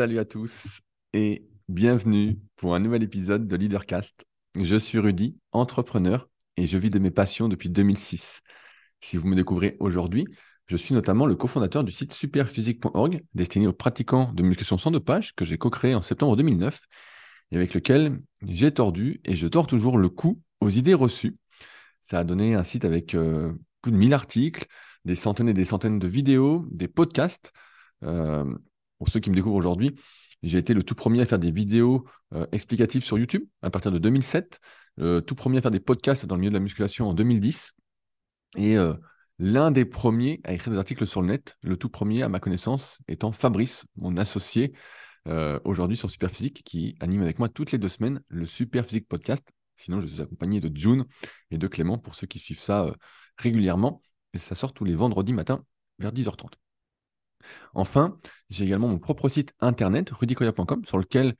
Salut à tous et bienvenue pour un nouvel épisode de Leadercast. Je suis Rudy, entrepreneur et je vis de mes passions depuis 2006. Si vous me découvrez aujourd'hui, je suis notamment le cofondateur du site superphysique.org destiné aux pratiquants de musculation sans dopage que j'ai co-créé en septembre 2009 et avec lequel j'ai tordu et je tords toujours le cou aux idées reçues. Ça a donné un site avec euh, plus de 1000 articles, des centaines et des centaines de vidéos, des podcasts. Euh, pour ceux qui me découvrent aujourd'hui, j'ai été le tout premier à faire des vidéos euh, explicatives sur YouTube à partir de 2007, le tout premier à faire des podcasts dans le milieu de la musculation en 2010, et euh, l'un des premiers à écrire des articles sur le net, le tout premier à ma connaissance étant Fabrice, mon associé euh, aujourd'hui sur Superphysique, qui anime avec moi toutes les deux semaines le Superphysique Podcast. Sinon, je suis accompagné de June et de Clément pour ceux qui suivent ça régulièrement. Et ça sort tous les vendredis matin vers 10h30. Enfin, j'ai également mon propre site internet, rudicoya.com, sur lequel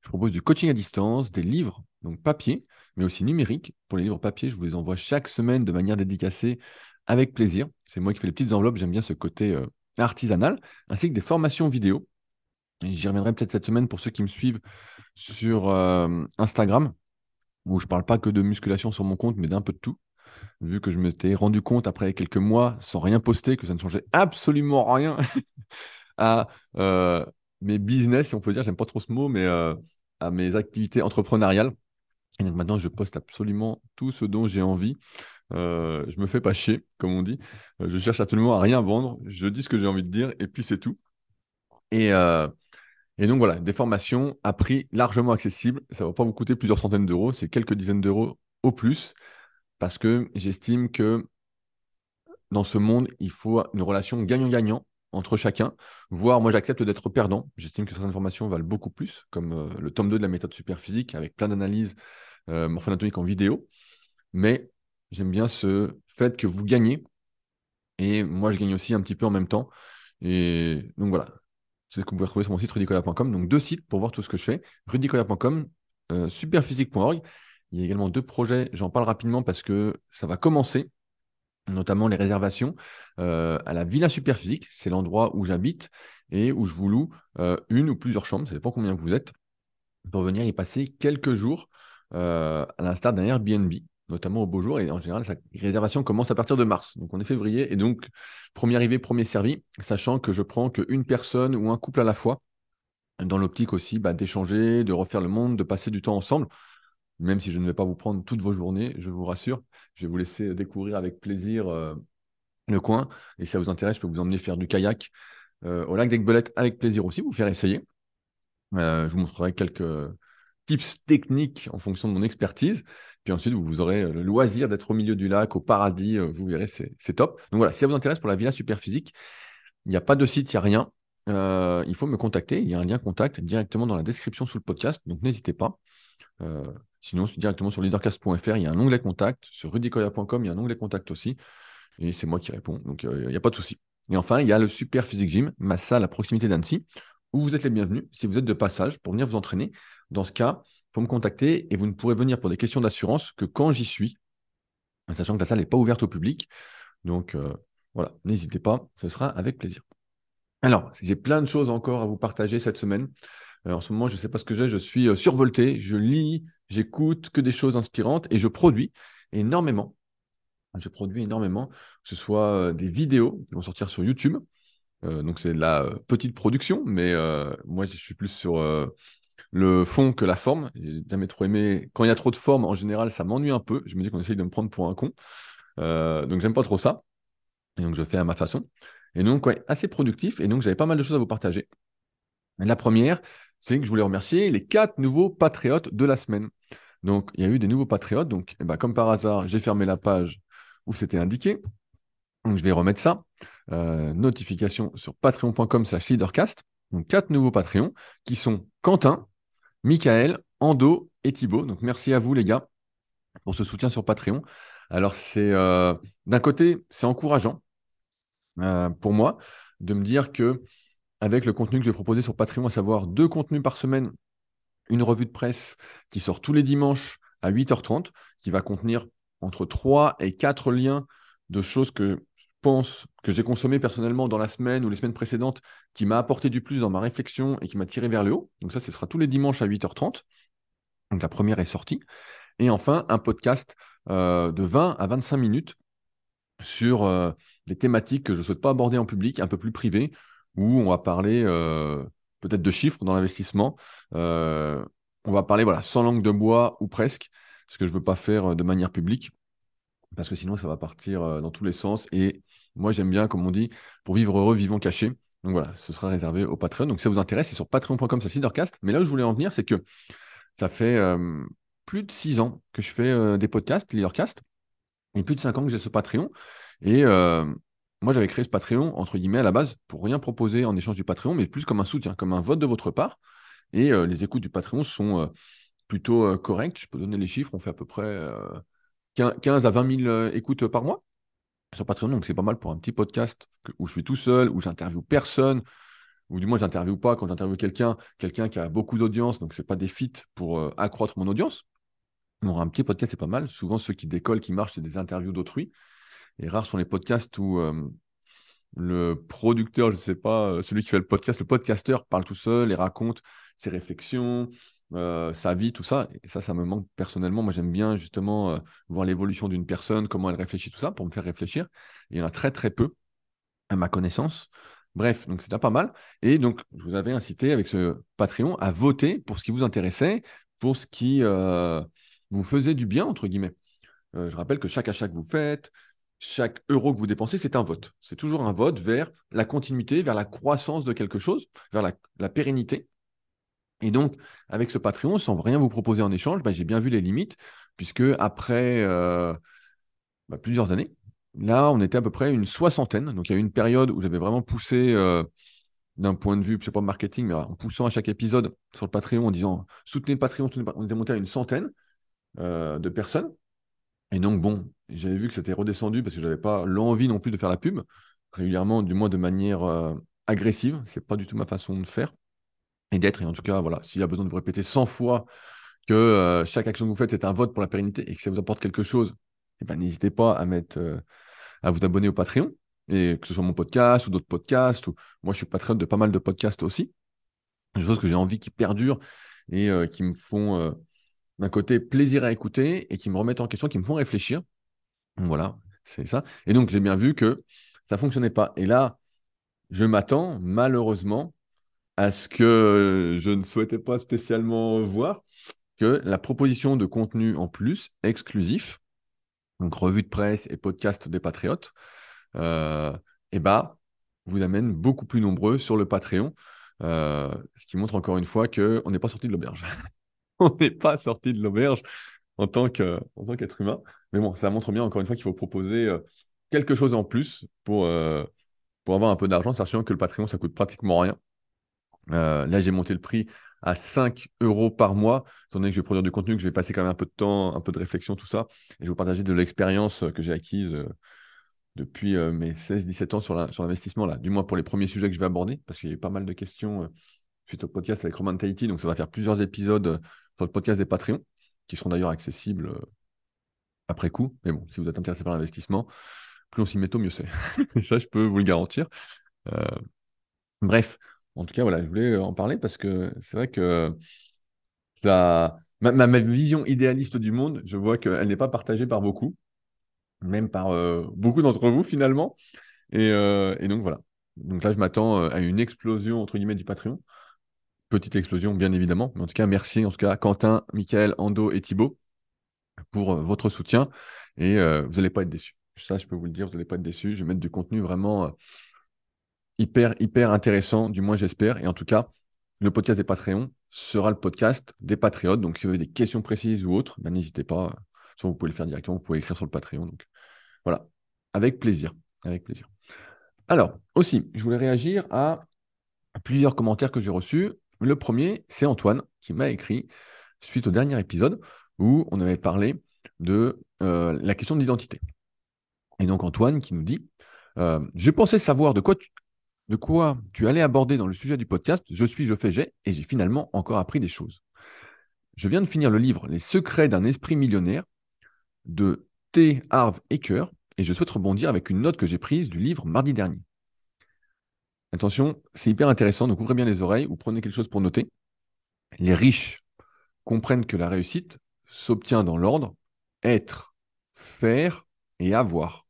je propose du coaching à distance, des livres, donc papier, mais aussi numérique. Pour les livres papier, je vous les envoie chaque semaine de manière dédicacée avec plaisir. C'est moi qui fais les petites enveloppes, j'aime bien ce côté euh, artisanal, ainsi que des formations vidéo. J'y reviendrai peut-être cette semaine pour ceux qui me suivent sur euh, Instagram, où je ne parle pas que de musculation sur mon compte, mais d'un peu de tout vu que je m'étais rendu compte après quelques mois, sans rien poster, que ça ne changeait absolument rien à euh, mes business, si on peut dire, j'aime pas trop ce mot, mais euh, à mes activités entrepreneuriales. Et maintenant, je poste absolument tout ce dont j'ai envie. Euh, je me fais pas chier, comme on dit. Je cherche absolument à rien vendre. Je dis ce que j'ai envie de dire et puis c'est tout. Et, et donc voilà, des formations à prix largement accessible. Ça ne va pas vous coûter plusieurs centaines d'euros, c'est quelques dizaines d'euros au plus parce que j'estime que dans ce monde, il faut une relation gagnant-gagnant entre chacun, voire moi j'accepte d'être perdant. J'estime que certaines informations valent beaucoup plus, comme euh, le tome 2 de la méthode superphysique avec plein d'analyses euh, en vidéo. Mais j'aime bien ce fait que vous gagnez et moi je gagne aussi un petit peu en même temps. Et donc voilà, c'est ce que vous pouvez retrouver sur mon site rudicoya.com. Donc deux sites pour voir tout ce que je fais, rudicoya.com, euh, superphysique.org il y a également deux projets, j'en parle rapidement parce que ça va commencer, notamment les réservations euh, à la Villa Superphysique, c'est l'endroit où j'habite et où je vous loue euh, une ou plusieurs chambres, ça dépend combien vous êtes, pour venir y passer quelques jours euh, à l'instar d'un Airbnb notamment au beau jour. Et en général, sa réservation commence à partir de mars. Donc on est février. Et donc, premier arrivé, premier servi, sachant que je prends qu'une personne ou un couple à la fois, dans l'optique aussi bah, d'échanger, de refaire le monde, de passer du temps ensemble même si je ne vais pas vous prendre toutes vos journées, je vous rassure. Je vais vous laisser découvrir avec plaisir euh, le coin. Et si ça vous intéresse, je peux vous emmener faire du kayak euh, au lac d'Aigbelette avec plaisir aussi, vous faire essayer. Euh, je vous montrerai quelques tips techniques en fonction de mon expertise. Puis ensuite, vous, aurez le loisir d'être au milieu du lac, au paradis. vous verrez, c'est top. Donc voilà, si ça vous intéresse pour la villa super physique, il n'y a pas de site, il n'y a rien. il faut me contacter. Il y a un lien contact directement dans la description sous le podcast. Donc n'hésitez pas. Sinon, c'est directement sur leadercast.fr, il y a un onglet contact. Sur rudicoya.com, il y a un onglet contact aussi. Et c'est moi qui réponds. Donc, il n'y a pas de souci. Et enfin, il y a le Super Physique Gym, ma salle à proximité d'Annecy, où vous êtes les bienvenus si vous êtes de passage pour venir vous entraîner. Dans ce cas, il faut me contacter et vous ne pourrez venir pour des questions d'assurance que quand j'y suis, sachant que la salle n'est pas ouverte au public. Donc, euh, voilà, n'hésitez pas, ce sera avec plaisir. Alors, j'ai plein de choses encore à vous partager cette semaine. Euh, en ce moment, je ne sais pas ce que j'ai, je suis euh, survolté, je lis, j'écoute que des choses inspirantes et je produis énormément. Je produis énormément, que ce soit euh, des vidéos qui vont sortir sur YouTube. donc c'est de la petite production, mais moi je suis plus sur le fond que la forme. J'ai jamais trop aimé. Quand il y a trop de forme, en général, ça m'ennuie un peu. Je me dis qu'on essaye de me prendre pour un con. donc j'aime pas trop ça. Et donc je fais à ma façon. Et donc, assez productif. Et donc j'avais pas mal de choses à vous partager. La première, c'est que je voulais remercier les quatre nouveaux patriotes de la semaine. Donc, il y a eu des nouveaux patriotes. Donc, eh ben, comme par hasard, j'ai fermé la page où c'était indiqué. Donc, je vais remettre ça. Euh, notification sur patreon.com slash leadercast. Donc, quatre nouveaux Patreons qui sont Quentin, Michael, Ando et Thibaut. Donc, merci à vous, les gars, pour ce soutien sur Patreon. Alors, c'est euh, d'un côté, c'est encourageant euh, pour moi de me dire que avec le contenu que je vais proposer sur Patreon, à savoir deux contenus par semaine, une revue de presse qui sort tous les dimanches à 8h30, qui va contenir entre 3 et 4 liens de choses que pense, que j'ai consommé personnellement dans la semaine ou les semaines précédentes, qui m'a apporté du plus dans ma réflexion et qui m'a tiré vers le haut. Donc ça, ce sera tous les dimanches à 8h30. Donc la première est sortie. Et enfin, un podcast euh, de 20 à 25 minutes sur euh, les thématiques que je ne souhaite pas aborder en public, un peu plus privé, où on va parler euh, peut-être de chiffres dans l'investissement. on va parler voilà, sans langue de bois ou presque, ce que je ne veux pas faire de manière publique, parce que sinon ça va partir dans tous les sens. Et moi j'aime bien, comme on dit, pour vivre heureux, vivons cachés. Donc voilà, ce sera réservé au Patreon. Donc si ça vous intéresse, c'est sur patreon.com, c'est Leadercast. Mais là où je voulais en venir, c'est que ça fait plus de six ans que je fais des podcasts, Leadercast, et plus de cinq ans que j'ai ce Patreon. Et moi, j'avais créé ce Patreon, entre guillemets, à la base, pour rien proposer en échange du Patreon, mais plus comme un soutien, comme un vote de votre part. Et les écoutes du Patreon sont plutôt correctes. Je peux donner les chiffres. On fait à peu près 15 à 20 000 écoutes par mois sur Patreon. Donc, c'est pas mal pour un petit podcast où je suis tout seul, où j'interviewe personne, ou du moins j'interviewe pas quand j'interviewe quelqu'un, quelqu'un qui a beaucoup d'audience, donc ce n'est pas des fits pour accroître mon audience. On un petit podcast, c'est pas mal. Souvent, ceux qui décollent, qui marchent, c'est des interviews d'autrui. Et rares sont les podcasts où euh, le producteur, je ne sais pas, euh, celui qui fait le podcast, le podcasteur parle tout seul et raconte ses réflexions, euh, sa vie, tout ça. Et ça, ça me manque personnellement. Moi, j'aime bien justement voir l'évolution d'une personne, comment elle réfléchit, tout ça, pour me faire réfléchir. il y en a très, très peu, à ma connaissance. Bref, donc c'était pas mal. Et donc, je vous avais incité avec ce Patreon à voter pour ce qui vous intéressait, pour ce qui vous faisait du bien, entre guillemets. Je rappelle que chaque achat que vous faites, chaque euro que vous dépensez, c'est un vote. C'est toujours un vote vers la continuité, vers la croissance de quelque chose, vers la, pérennité. Et donc, avec ce Patreon, sans rien vous proposer en échange, bah, j'ai bien vu les limites, puisque après euh, bah, plusieurs années, là, on était à peu près une soixantaine. Donc, il y a eu une période où j'avais vraiment poussé euh, d'un point de vue, je ne sais pas, marketing, mais en poussant à chaque épisode sur le Patreon, en disant soutenez le Patreon, on était monté à une centaine. Euh, de personnes. Et donc, bon, j'avais vu que c'était redescendu parce que je n'avais pas l'envie non plus de faire la pub régulièrement, du moins de manière euh, agressive. Ce n'est pas du tout ma façon de faire et d'être. Et en tout cas, voilà, s'il y a besoin de vous répéter 100 fois que euh, chaque action que vous faites est un vote pour la pérennité et que ça vous apporte quelque chose, eh ben, n'hésitez pas à mettre, à vous abonner au Patreon. Et que ce soit mon podcast ou d'autres podcasts, ou moi je suis patron de pas mal de podcasts aussi. Des choses que j'ai envie qui perdurent et qui me font d'un côté plaisir à écouter et qui me remettent en question, qui me font réfléchir. Voilà, c'est ça. Et donc, j'ai bien vu que ça ne fonctionnait pas. Et là, je m'attends malheureusement à ce que je ne souhaitais pas spécialement voir, que la proposition de contenu en plus exclusif, donc revue de presse et podcast des Patriotes, euh, eh ben, vous amène beaucoup plus nombreux sur le Patreon, euh, ce qui montre encore une fois qu'on n'est pas sorti de l'auberge. on n'est pas sorti de l'auberge en tant qu'être humain. Mais bon, ça montre bien encore une fois qu'il faut proposer euh, quelque chose en plus pour, euh, pour avoir un peu d'argent, sachant que le Patreon, ça coûte pratiquement rien. Euh, là, j'ai monté le prix à 5 euros par mois, étant donné que je vais produire du contenu, que je vais passer quand même un peu de temps, un peu de réflexion, tout ça. Et je vais vous partager de l'expérience que j'ai acquise depuis mes 16-17 ans sur l'investissement, là, du moins pour les premiers sujets que je vais aborder, parce qu'il y a eu pas mal de questions suite au podcast avec Roman Tahiti, donc ça va faire plusieurs épisodes sur le podcast des Patreons, qui seront d'ailleurs accessibles euh, après coup. Mais bon, si vous êtes intéressé par l'investissement, plus on s'y met tôt, mieux c'est. Et ça, je peux vous le garantir. Euh, bref, en tout cas, voilà, je voulais euh, en parler parce que c'est vrai que ça, ma, vision idéaliste du monde, je vois qu'elle n'est pas partagée par beaucoup, même par beaucoup d'entre vous finalement. Et, et, donc voilà. Donc là, je m'attends à une explosion entre guillemets du Patreon petite explosion, bien évidemment. Mais en tout cas, merci en tout cas à Quentin, Michael, Ando et Thibaut pour euh, votre soutien. Et euh, vous n'allez pas être déçus. Ça, je peux vous le dire, vous n'allez pas être déçus. Je vais mettre du contenu vraiment euh, hyper, hyper intéressant, du moins j'espère. Et en tout cas, le podcast des Patreons sera le podcast des Patriotes. Donc, si vous avez des questions précises ou autres, ben, n'hésitez pas. Soit vous pouvez le faire directement, vous pouvez écrire sur le Patreon. Donc, voilà, avec plaisir. Avec plaisir. Alors, aussi, je voulais réagir à plusieurs commentaires que j'ai reçus. Le premier, c'est Antoine qui m'a écrit suite au dernier épisode où on avait parlé de euh, la question de l'identité. Et donc Antoine qui nous dit euh, Je pensais savoir de quoi, tu, allais aborder dans le sujet du podcast. Je suis, je fais, j'ai, et j'ai finalement encore appris des choses. Je viens de finir le livre Les secrets d'un esprit millionnaire de T. Harv Eker. et je souhaite rebondir avec une note que j'ai prise du livre mardi dernier. Attention, c'est hyper intéressant, donc ouvrez bien les oreilles ou prenez quelque chose pour noter. Les riches comprennent que la réussite s'obtient dans l'ordre être, faire et avoir.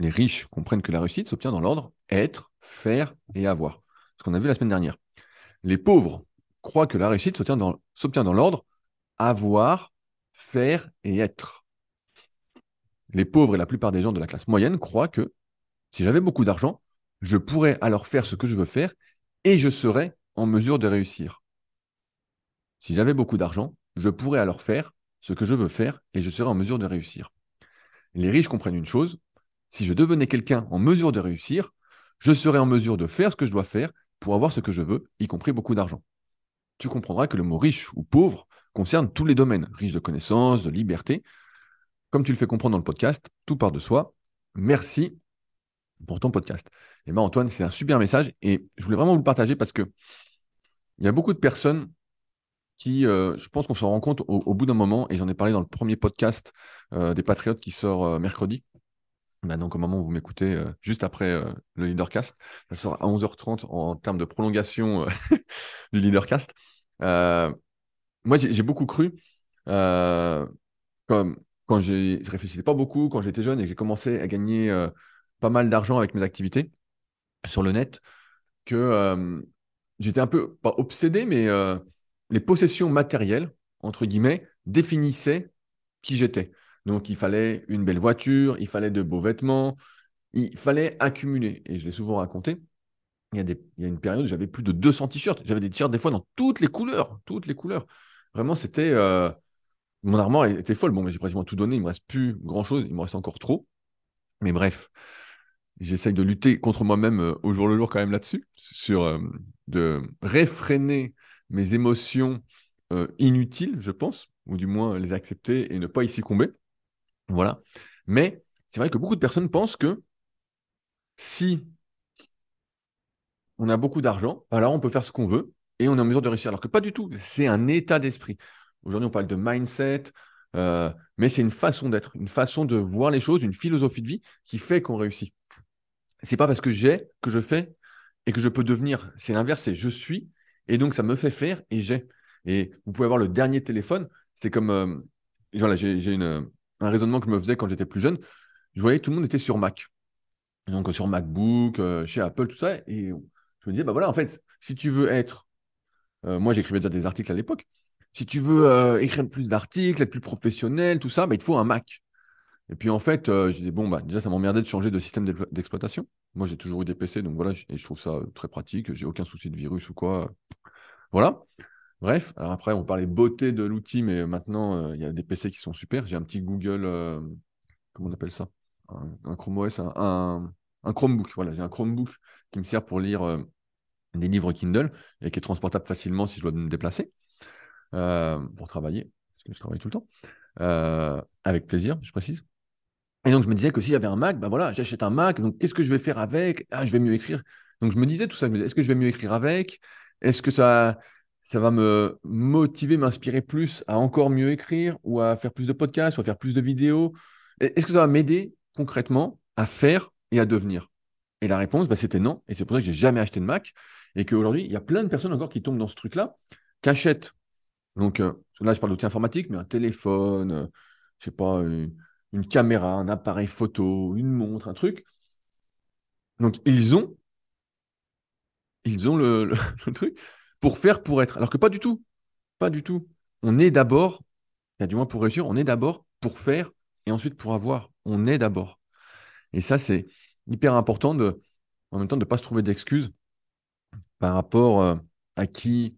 Les riches comprennent que la réussite s'obtient dans l'ordre être, faire et avoir. Ce qu'on a vu la semaine dernière. Les pauvres croient que la réussite s'obtient dans, dans l'ordre avoir, faire et être. Les pauvres et la plupart des gens de la classe moyenne croient que si j'avais beaucoup d'argent, je pourrais alors faire ce que je veux faire et je serais en mesure de réussir. Si j'avais beaucoup d'argent, je pourrais alors faire ce que je veux faire et je serais en mesure de réussir. Les riches comprennent une chose, si je devenais quelqu'un en mesure de réussir, je serais en mesure de faire ce que je dois faire pour avoir ce que je veux, y compris beaucoup d'argent. Tu comprendras que le mot riche ou pauvre concerne tous les domaines, riche de connaissances, de liberté. Comme tu le fais comprendre dans le podcast, tout part de soi. Merci pour ton podcast. Et eh bien Antoine, c'est un super message et je voulais vraiment vous le partager parce que il y a beaucoup de personnes qui, euh, je pense qu'on s'en rend compte au, bout d'un moment, et j'en ai parlé dans le premier podcast euh, des Patriotes qui sort euh, mercredi. Ben donc au moment où vous m'écoutez, juste après le Leadercast, ça sort à 11h30 en, termes de prolongation du Leadercast. moi, j'ai beaucoup cru, comme quand je réfléchissais pas beaucoup, quand j'étais jeune et que j'ai commencé à gagner pas mal d'argent avec mes activités sur le net, que j'étais un peu, pas obsédé, mais les possessions matérielles, entre guillemets, définissaient qui j'étais. Donc il fallait une belle voiture, il fallait de beaux vêtements, il fallait accumuler. Et je l'ai souvent raconté. Il y, a des, il y a une période où j'avais plus de 200 t-shirts. J'avais des t-shirts des fois dans toutes les couleurs, toutes les couleurs. Vraiment, c'était euh, mon armoire était folle. Bon, mais j'ai pratiquement tout donné. Il me reste plus grand chose. Il me reste encore trop. Mais bref, j'essaye de lutter contre moi-même euh, au jour le jour quand même là-dessus, sur euh, de réfréner mes émotions inutiles, je pense, ou du moins les accepter et ne pas y succomber. Voilà. Mais c'est vrai que beaucoup de personnes pensent que si on a beaucoup d'argent, alors on peut faire ce qu'on veut et on est en mesure de réussir. Alors que pas du tout. C'est un état d'esprit. Aujourd'hui, on parle de mindset, euh, mais c'est une façon d'être, une façon de voir les choses, une philosophie de vie qui fait qu'on réussit. C'est pas parce que j'ai que je fais et que je peux devenir. C'est l'inverse, c'est je suis et donc ça me fait faire et j'ai. Et vous pouvez avoir le dernier téléphone. C'est comme, euh, voilà, j'ai un raisonnement que je me faisais quand j'étais plus jeune. Je voyais tout le monde était sur Mac. Donc sur MacBook, euh, chez Apple, tout ça. Et je me disais, bah voilà, en fait, si tu veux être. Euh, moi, j'écrivais déjà des articles à l'époque. Si tu veux euh, écrire plus d'articles, être plus professionnel, tout ça, bah, il te faut un Mac. Et puis en fait, je disais, bon, bah, déjà, ça m'emmerdait de changer de système d'exploitation. Moi, j'ai toujours eu des PC, donc voilà, et je trouve ça très pratique. J'ai aucun souci de virus ou quoi. Voilà. Bref, alors après, on parlait beauté de l'outil, mais maintenant, euh, il y a des PC qui sont super. J'ai un petit Google, euh, comment on appelle ça? Un, Chrome OS, un, Chromebook. Voilà, j'ai un Chromebook qui me sert pour lire euh, des livres Kindle et qui est transportable facilement si je dois me déplacer pour travailler, parce que je travaille tout le temps. avec plaisir, je précise. Et donc, je me disais que s'il y avait un Mac, ben voilà, j'achète un Mac, donc qu'est-ce que je vais faire avec? Ah, je vais mieux écrire. Donc, je me disais tout ça, est-ce que je vais mieux écrire avec? Est-ce que ça ça va me motiver, m'inspirer plus à encore mieux écrire ou à faire plus de podcasts ou à faire plus de vidéos? Est-ce que ça va m'aider concrètement à faire et à devenir? Et la réponse, bah, c'était non. Et c'est pour ça que j'ai jamais acheté de Mac et qu'aujourd'hui, il y a plein de personnes encore qui tombent dans ce truc-là, qui achètent. Donc euh, là, je parle d'outils informatiques, mais un téléphone, euh, je sais pas, une, caméra, un appareil photo, une montre, un truc. Donc ils ont, ils ont le truc pour faire, pour être. Alors que pas du tout. Pas du tout. On est d'abord, du moins pour réussir, on est d'abord pour faire et ensuite pour avoir. On est d'abord. Et ça, c'est hyper important de, en même temps, de ne pas se trouver d'excuses par rapport euh, à qui,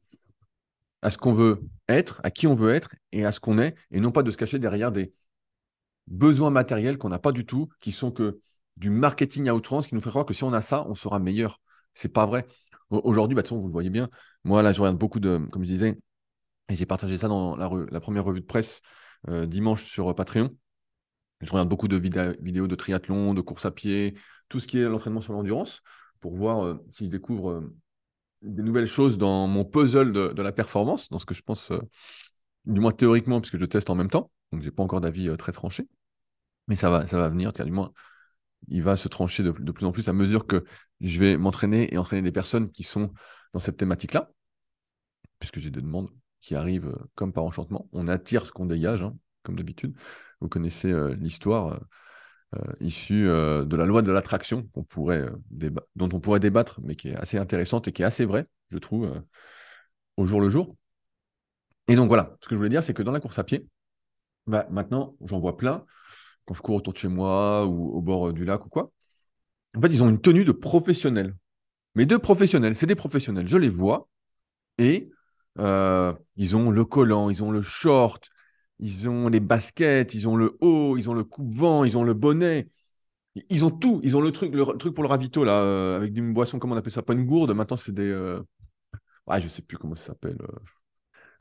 à ce qu'on veut être, à qui on veut être et à ce qu'on est, et non pas de se cacher derrière des besoins matériels qu'on n'a pas du tout, qui sont que du marketing à outrance, qui nous fait croire que si on a ça, on sera meilleur. C'est pas vrai. Aujourd'hui, bah, de toute façon, vous le voyez bien, moi, là, je regarde beaucoup de, comme je disais, et j'ai partagé ça dans la, première revue de presse euh, dimanche sur euh, Patreon. Je regarde beaucoup de vidéos de triathlon, de course à pied, tout ce qui est l'entraînement sur l'endurance, pour voir euh, si je découvre des nouvelles choses dans mon puzzle de, la performance, dans ce que je pense, du moins théoriquement, puisque je teste en même temps, donc je n'ai pas encore d'avis très tranché. Mais ça va, ça va venir, du moins, il va se trancher de, plus en plus à mesure que je vais m'entraîner et entraîner des personnes qui sont dans cette thématique-là, puisque j'ai des demandes qui arrivent euh, comme par enchantement. On attire ce qu'on dégage, hein, comme d'habitude. Vous connaissez euh, l'histoire euh, issue de la loi de l'attraction dont on pourrait débattre, mais qui est assez intéressante et qui est assez vraie, je trouve, au jour le jour. Et donc voilà, ce que je voulais dire, c'est que dans la course à pied, bah, maintenant, j'en vois plein, quand je cours autour de chez moi ou au bord du lac ou quoi. En fait, ils ont une tenue de professionnels. Mais de professionnels, c'est des professionnels, je les vois, et euh, ils ont le collant, ils ont le short, ils ont les baskets, ils ont le haut, ils ont le coupe-vent, ils ont le bonnet. Ils ont tout, ils ont le truc, le, truc pour le ravito, là, euh, avec une boisson, comment on appelle ça? Pas une gourde, maintenant c'est des. Euh... Ouais, je sais plus comment ça s'appelle.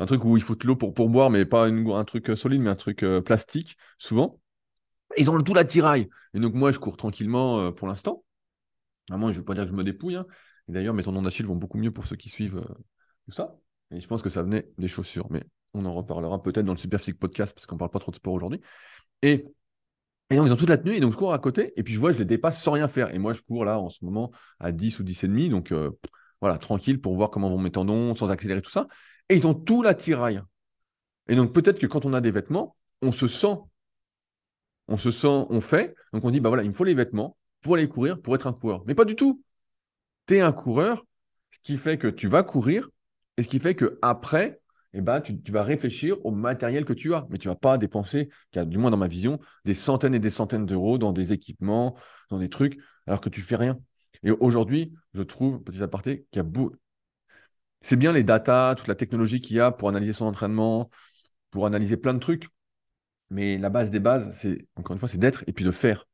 Euh. Un truc où il faut de l'eau pour, boire, mais pas un truc solide, mais un truc plastique, souvent. Ils ont le tout l'attirail. Et donc, moi, je cours tranquillement pour l'instant. Vraiment, je ne veux pas dire que je me dépouille. Hein. Et d'ailleurs, mes tendons d'Achille vont beaucoup mieux pour ceux qui suivent tout ça. Et je pense que ça venait des chaussures. Mais on en reparlera peut-être dans le Super Podcast parce qu'on ne parle pas trop de sport aujourd'hui. Et, et donc, ils ont toute la tenue. Et donc, je cours à côté. Et puis, je vois, je les dépasse sans rien faire. Et moi, je cours là en ce moment à 10 ou 10 et demi. Donc, euh, voilà, tranquille pour voir comment vont mes tendons, sans accélérer tout ça. Et ils ont tout l'attirail. Et donc, peut-être que quand on a des vêtements, on se sent. On se sent, on fait. Donc, on dit, bah voilà, il me faut les vêtements pour aller courir, pour être un coureur. Mais pas du tout. Tu es un coureur, ce qui fait que tu vas courir et ce qui fait qu'après, eh ben, tu, vas réfléchir au matériel que tu as. Mais tu ne vas pas dépenser, du moins dans ma vision, des centaines et des centaines d'euros dans des équipements, dans des trucs, alors que tu fais rien. Et aujourd'hui, je trouve, petit aparté, qu'il y a beaucoup. C'est bien les datas, toute la technologie qu'il y a pour analyser son entraînement, pour analyser plein de trucs. Mais la base des bases, c'est, encore une fois, c'est d'être et puis de faire.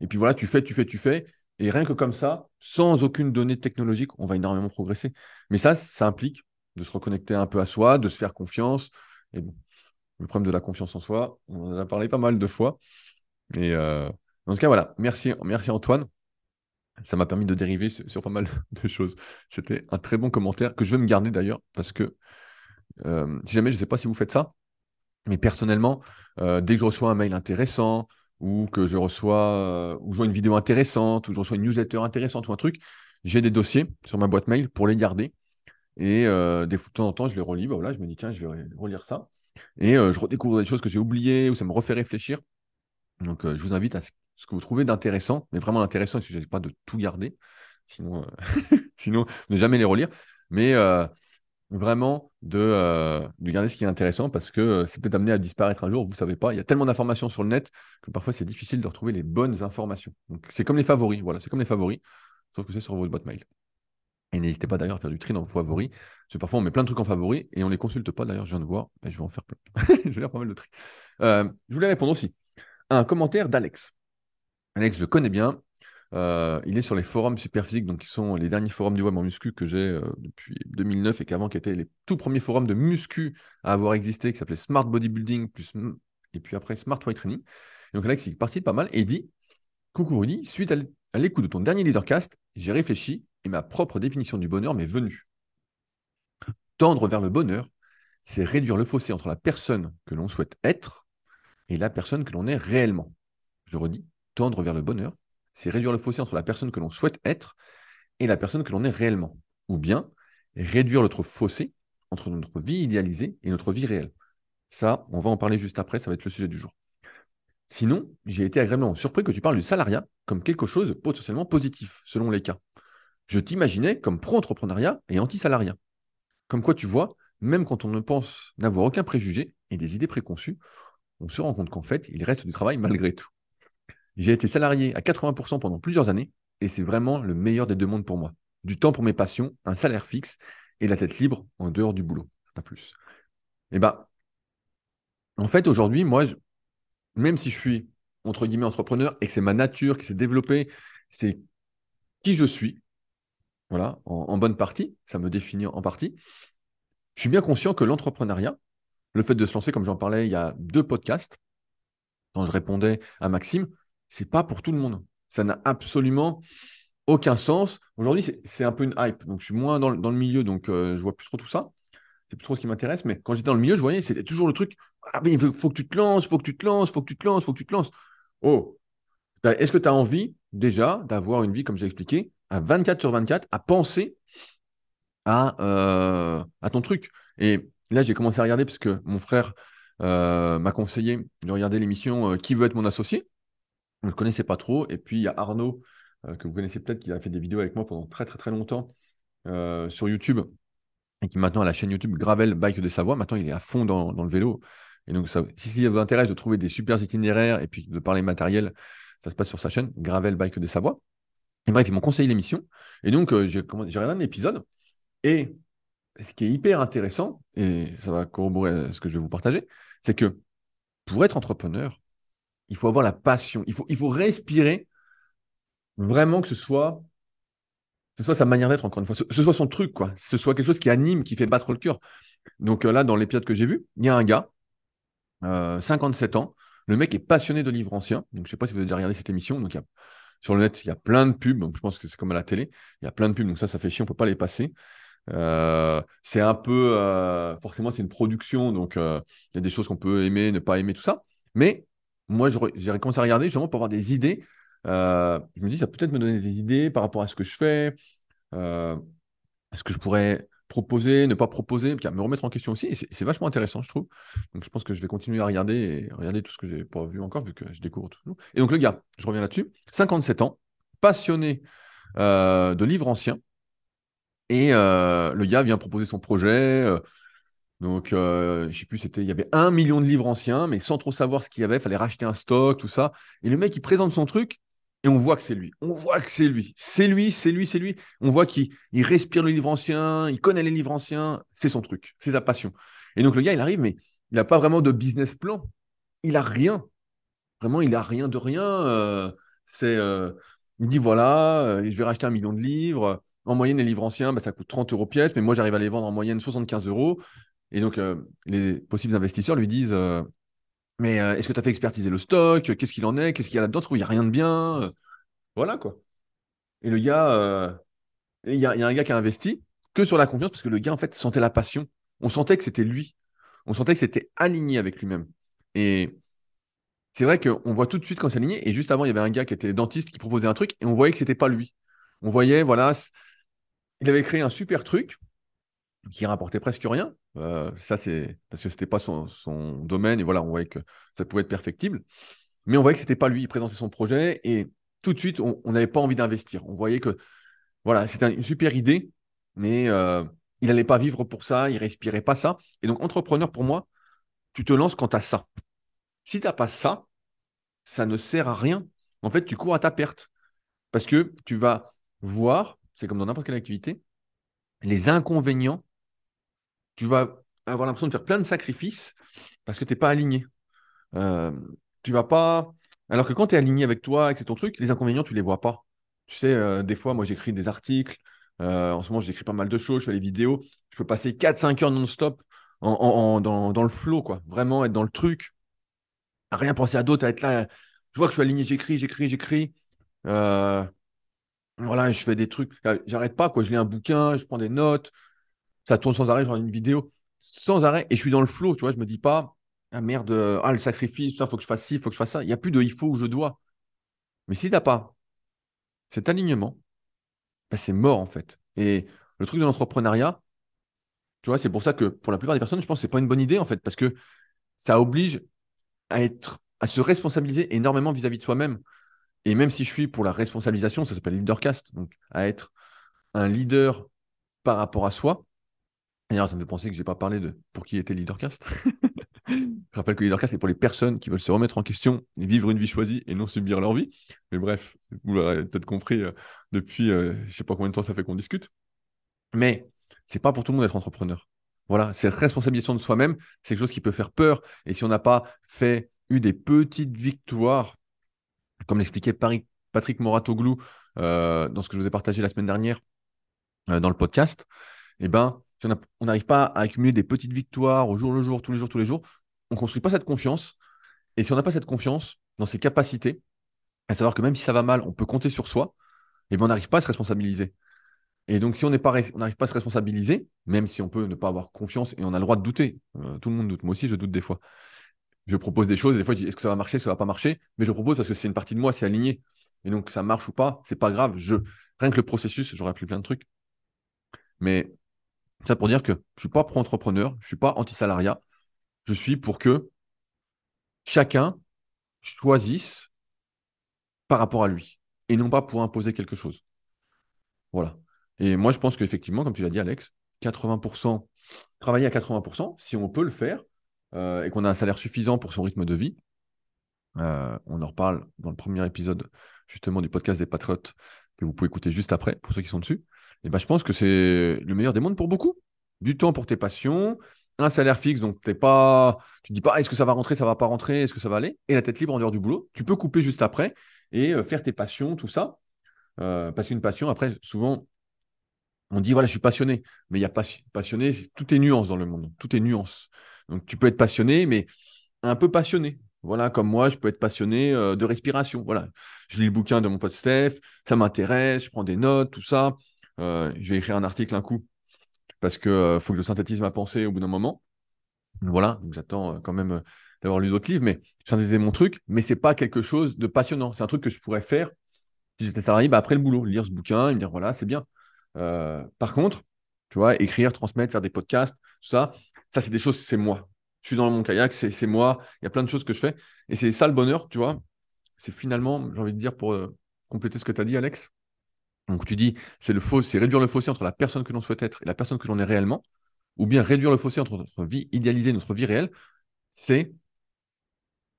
Et puis voilà, tu fais, tu fais, tu fais. Et rien que comme ça, sans aucune donnée technologique, on va énormément progresser. Mais ça, ça implique de se reconnecter un peu à soi, de se faire confiance. Et le problème de la confiance en soi, on en a parlé pas mal de fois. Et euh, en tout cas, voilà. Merci, merci Antoine. Ça m'a permis de dériver sur, pas mal de choses. C'était un très bon commentaire que je vais me garder d'ailleurs parce que euh, si jamais, je ne sais pas si vous faites ça, mais personnellement, euh, dès que je reçois un mail intéressant ou que je reçois ou je vois une vidéo intéressante ou je reçois une newsletter intéressante ou un truc, j'ai des dossiers sur ma boîte mail pour les garder et euh, de temps en temps, je les relis. Bah, voilà, je me dis, tiens, je vais relire ça. Et euh, je redécouvre des choses que j'ai oubliées ou ça me refait réfléchir. Donc, euh, je vous invite à ce, que vous trouvez d'intéressant, mais vraiment intéressant, que je n'ai pas de tout garder. Sinon, sinon, ne jamais les relire. Mais vraiment de, de, garder ce qui est intéressant parce que c'est peut-être amené à disparaître un jour, vous ne savez pas. Il y a tellement d'informations sur le net que parfois c'est difficile de retrouver les bonnes informations. Donc c'est comme les favoris, voilà, c'est comme les favoris, sauf que c'est sur votre boîte mail. Et n'hésitez pas d'ailleurs à faire du tri dans vos favoris. Parce que parfois, on met plein de trucs en favoris et on ne les consulte pas. D'ailleurs, je viens de voir. Ben, je vais en faire plein. je vais faire pas mal de tri. Euh, je voulais répondre aussi à un commentaire d'Alex. Alex, je connais bien. Euh, il est sur les forums Superphysique, donc qui sont les derniers forums du web en muscu que j'ai euh, depuis 2009 et qu'avant qui étaient les tout premiers forums de muscu à avoir existé, qui s'appelait Smart Bodybuilding, et puis après Smart Weight Training. donc Alex, il est parti pas mal et il dit Coucou Rudy, suite à l'écoute de ton dernier leadercast, j'ai réfléchi et ma propre définition du bonheur m'est venue. Tendre vers le bonheur, c'est réduire le fossé entre la personne que l'on souhaite être et la personne que l'on est réellement. Je redis, tendre vers le bonheur, c'est réduire le fossé entre la personne que l'on souhaite être et la personne que l'on est réellement. Ou bien réduire notre fossé entre notre vie idéalisée et notre vie réelle. Ça, on va en parler juste après, ça va être le sujet du jour. Sinon, j'ai été agréablement surpris que tu parles du salariat comme quelque chose de potentiellement positif, selon les cas je t'imaginais comme pro-entrepreneuriat et anti-salariat. Comme quoi, tu vois, même quand on ne pense n'avoir aucun préjugé et des idées préconçues, on se rend compte qu'en fait, il reste du travail malgré tout. J'ai été salarié à 80% pendant plusieurs années et c'est vraiment le meilleur des deux mondes pour moi. Du temps pour mes passions, un salaire fixe et la tête libre en dehors du boulot. Pas plus. Et eh bien, en fait, aujourd'hui, moi, même si je suis entre guillemets entrepreneur et que c'est ma nature qui s'est développée, c'est qui je suis, voilà, en, bonne partie, ça me définit en partie. Je suis bien conscient que l'entrepreneuriat, le fait de se lancer, comme j'en parlais il y a deux podcasts, quand je répondais à Maxime, c'est pas pour tout le monde. Ça n'a absolument aucun sens. Aujourd'hui, c'est un peu une hype. Je suis moins dans, le milieu, donc euh, je vois plus trop tout ça. C'est plus trop ce qui m'intéresse. Mais quand j'étais dans le milieu, je voyais, c'était toujours le truc Ah, il faut, que tu te lances, faut que tu te lances, faut que tu te lances, faut que tu te lances. Oh, est-ce que tu as envie déjà d'avoir une vie, comme j'ai expliqué, à 24 sur 24, à penser à, euh, à ton truc? Et là, j'ai commencé à regarder parce que mon frère euh, m'a conseillé de regarder l'émission euh, Qui veut être mon associé? Je ne le connaissais pas trop. Et puis, il y a Arnaud, que vous connaissez peut-être, qui a fait des vidéos avec moi pendant très, très, très longtemps sur YouTube et qui maintenant a la chaîne YouTube Gravel Bike des Savoie. Maintenant, il est à fond dans, le vélo. Et donc, si, ça vous intéresse de trouver des super itinéraires et puis de parler matériel, ça se passe sur sa chaîne Gravel Bike des Savoie. Et bref, ils m'ont conseillé l'émission. Et donc, euh, j'ai regardé un épisode. Et ce qui est hyper intéressant, et ça va corroborer ce que je vais vous partager, c'est que pour être entrepreneur, il faut avoir la passion. Il faut, respirer vraiment que ce soit, sa manière d'être, encore une fois. Ce, soit son truc, quoi. Ce soit quelque chose qui anime, qui fait battre le cœur. Donc euh, là, dans l'épisode que j'ai vu, il y a un gars 57 euh, ans. Le mec est passionné de livres anciens. Donc, je ne sais pas si vous avez déjà regardé cette émission. Donc, sur le net, il y a plein de pubs. Donc, je pense que c'est comme à la télé. Il y a plein de pubs. Donc, ça, ça fait chier. On ne peut pas les passer. Euh, c'est un peu. Forcément, c'est une production. Donc, il y a des choses qu'on peut aimer, ne pas aimer, tout ça. Mais moi, j'ai commencé à regarder justement pour avoir des idées. je me dis, ça peut peut-être me donner des idées par rapport à ce que je fais. Est-ce que je pourrais proposer, ne pas proposer, me remettre en question aussi. C'est vachement intéressant, je trouve. Donc je pense que je vais continuer à regarder et regarder tout ce que j'ai pas vu encore, vu que je découvre tout. Et donc le gars, je reviens là-dessus, 57 ans, passionné euh, de livres anciens. Et euh, le gars vient proposer son projet. Euh, donc, je sais plus, c'était, il y avait un million de livres anciens, mais sans trop savoir ce qu'il y avait, il fallait racheter un stock, tout ça. Et le mec, il présente son truc, et on voit que c'est lui. On voit que c'est lui. C'est lui, c'est lui, c'est lui. On voit qu'il respire le livre ancien, il connaît les livres anciens. C'est son truc, c'est sa passion. Et donc le gars, il arrive, mais il n'a pas vraiment de business plan. Il a rien. Vraiment, il a rien de rien. Euh, c'est, euh, il dit voilà, euh, je vais racheter un million de livres. En moyenne, les livres anciens, bah, ça coûte 30 euros pièce, mais moi, j'arrive à les vendre en moyenne 75 euros. Et donc, les possibles investisseurs lui disent mais euh, est-ce que tu as fait expertiser le stock? Qu'est-ce qu'il en est? Qu'est-ce qu'il y a là-dedans? Il n'y a rien de bien. Euh, voilà quoi. Et le gars, euh, il y, a un gars qui a investi que sur la confiance parce que le gars en fait sentait la passion. On sentait que c'était lui. On sentait que c'était aligné avec lui-même. Et c'est vrai qu'on voit tout de suite quand c'est aligné. Et juste avant, il y avait un gars qui était dentiste qui proposait un truc et on voyait que c'était pas lui. On voyait, voilà, il avait créé un super truc qui rapportait presque rien. Euh, ça, c'est parce que c'était pas son, domaine et voilà, on voyait que ça pouvait être perfectible. Mais on voyait que c'était pas lui. Il présentait son projet et tout de suite, on n'avait pas envie d'investir. On voyait que voilà, c'était une super idée, mais euh, il n'allait pas vivre pour ça, il respirait pas ça. Et donc, entrepreneur, pour moi, tu te lances quand tu as ça. Si tu n'as pas ça, ça ne sert à rien. En fait, tu cours à ta perte. Parce que tu vas voir, c'est comme dans n'importe quelle activité, les inconvénients tu vas avoir l'impression de faire plein de sacrifices parce que tu n'es pas aligné. Euh, tu vas pas. Alors que quand tu es aligné avec toi et que c'est ton truc, les inconvénients, tu les vois pas. Tu sais, euh, des fois, moi, j'écris des articles. Euh, en ce moment, j'écris pas mal de choses. Je fais des vidéos. Je peux passer 4-5 heures non-stop dans, le flow, quoi. Vraiment être dans le truc. Rien penser à d'autres, à être là. Je vois que je suis aligné, j'écris, j'écris, j'écris. voilà, je fais des trucs. J'arrête pas, quoi. Je lis un bouquin, je prends des notes ça tourne sans arrêt, genre une vidéo sans arrêt, et je suis dans le flow, tu vois, je me dis pas, ah merde, ah le sacrifice, il faut que je fasse ci, il faut que je fasse ça. Il n'y a plus de il faut ou je dois. Mais si tu n'as pas cet alignement, bah, c'est mort en fait. Et le truc de l'entrepreneuriat, tu vois, c'est pour ça que pour la plupart des personnes, je pense que ce n'est pas une bonne idée en fait, parce que ça oblige à être, à se responsabiliser énormément vis-à-vis de soi-même. Et même si je suis pour la responsabilisation, ça s'appelle leadercast, donc à être un leader par rapport à soi, D'ailleurs, ça me fait penser que je n'ai pas parlé de pour qui était Leadercast. je rappelle que Leadercast, c'est pour les personnes qui veulent se remettre en question et vivre une vie choisie et non subir leur vie. Mais bref, vous l'avez peut-être compris euh, depuis, euh, je ne sais pas combien de temps ça fait qu'on discute. Mais c'est pas pour tout le monde d'être entrepreneur. Voilà, cette responsabilisation de soi-même, c'est quelque chose qui peut faire peur. Et si on n'a pas fait, eu des petites victoires, comme l'expliquait Patrick Moratoglou euh, dans ce que je vous ai partagé la semaine dernière dans le podcast, eh ben, si on n'arrive pas à accumuler des petites victoires au jour le jour, tous les jours, tous les jours, on ne construit pas cette confiance. Et si on n'a pas cette confiance dans ses capacités, à savoir que même si ça va mal, on peut compter sur soi, et eh ben on n'arrive pas à se responsabiliser. Et donc, si on n'arrive pas, à se responsabiliser, même si on peut ne pas avoir confiance et on a le droit de douter, euh, tout le monde doute, moi aussi je doute des fois, je propose des choses et des fois je dis est-ce que ça va marcher, ça va pas marcher, mais je propose parce que c'est une partie de moi, c'est aligné. Et donc ça marche ou pas, c'est pas grave. Je rien que le processus, j'aurais appris plein de trucs. Mais ça pour dire que je suis pas pro-entrepreneur, je suis pas anti-salariat. Je suis pour que chacun choisisse par rapport à lui et non pas pour imposer quelque chose. Voilà. Et moi, je pense qu'effectivement, comme tu l'as dit, Alex, 80%, travailler à 80%, si on peut le faire, euh, et qu'on a un salaire suffisant pour son rythme de vie, euh, on en reparle dans le premier épisode justement du podcast des Patriotes que vous pouvez écouter juste après pour ceux qui sont dessus. Et ben, je pense que c'est le meilleur des mondes pour beaucoup. Du temps pour tes passions, un salaire fixe, donc t'es pas, tu te dis pas est-ce que ça va rentrer, ça va pas rentrer, est-ce que ça va aller, et la tête libre en dehors du boulot. Tu peux couper juste après et euh, faire tes passions, tout ça. parce qu'une passion, après, souvent, on dit voilà, je suis passionné, mais il y a pas passionné, tout est nuance dans le monde, tout est nuance. Donc tu peux être passionné, mais un peu passionné. Voilà, comme moi, je peux être passionné euh, de respiration. Voilà, je lis le bouquin de mon pote Steph, ça m'intéresse, je prends des notes, tout ça. Euh, je vais écrire un article un coup parce que euh, faut que je synthétise ma pensée au bout d'un moment. Voilà, j'attends quand même d'avoir lu d'autres livres, mais synthétiser mon truc, mais c'est pas quelque chose de passionnant. C'est un truc que je pourrais faire si j'étais salarié bah, après le boulot, lire ce bouquin et me dire voilà, c'est bien. par contre, tu vois, écrire, transmettre, faire des podcasts, tout ça, ça, c'est des choses, c'est moi. Je suis dans mon kayak, c'est moi. Il y a plein de choses que je fais. Et c'est ça le bonheur, tu vois. C'est finalement, j'ai envie de dire, pour euh, compléter ce que tu as dit, Alex. Donc, tu dis, c'est le c'est réduire le fossé entre la personne que l'on souhaite être et la personne que l'on est réellement, ou bien réduire le fossé entre notre vie idéalisée et notre vie réelle. C'est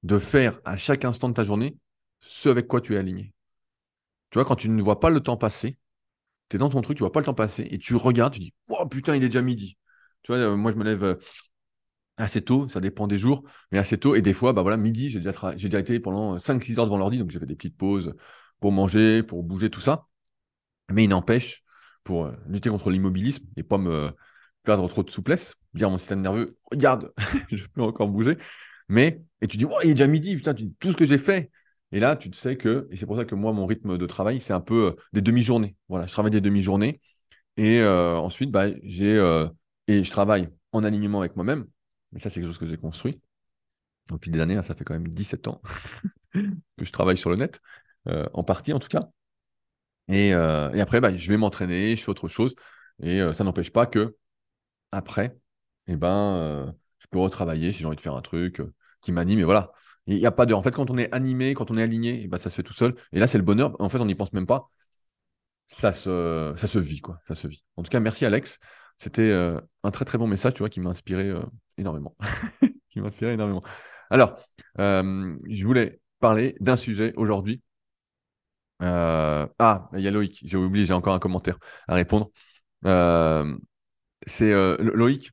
de faire à chaque instant de ta journée ce avec quoi tu es aligné. Tu vois, quand tu ne vois pas le temps passer, tu es dans ton truc, tu vois pas le temps passer, et tu regardes, tu dis, oh putain, il est déjà midi. Tu vois, euh, moi, je me lève euh, assez tôt, ça dépend des jours, mais assez tôt. Et des fois, bah voilà, midi, j'ai déjà, j'ai déjà été pendant 5-6 heures devant l'ordi, donc j'ai fait des petites pauses pour manger, pour bouger, tout ça. Mais il n'empêche, pour euh, lutter contre l'immobilisme et pas me perdre trop de souplesse, dire à mon système nerveux, regarde, je peux encore bouger. Mais, et tu dis, oh, il est déjà midi, putain, tout ce que j'ai fait. Et là, tu sais que, et c'est pour ça que moi, mon rythme de travail, c'est un peu des demi-journées. Voilà, je travaille des demi-journées. Et ensuite, bah, j'ai et je travaille en alignement avec moi-même. Mais ça, c'est quelque chose que j'ai construit depuis des années. Hein, ça fait quand même 17 ans que je travaille sur le net, euh, en partie en tout cas. Et, euh, après, bah, je vais m'entraîner, je fais autre chose. Et euh, ça n'empêche pas que après, eh ben, je peux retravailler si j'ai envie de faire un truc qui m'anime. Et voilà. Il n'y a pas de. En fait, quand on est animé, quand on est aligné, eh ben, ça se fait tout seul. Et là, c'est le bonheur. En fait, on n'y pense même pas. Ça se, ça se vit, quoi. Ça se vit. En tout cas, merci Alex. C'était euh, un très très bon message, tu vois, qui m'a inspiré euh, énormément. qui m'a inspiré énormément. Alors, euh, je voulais parler d'un sujet aujourd'hui. Ah, il y a Loïc, j'ai oublié, j'ai encore un commentaire à répondre. c'est Loïc,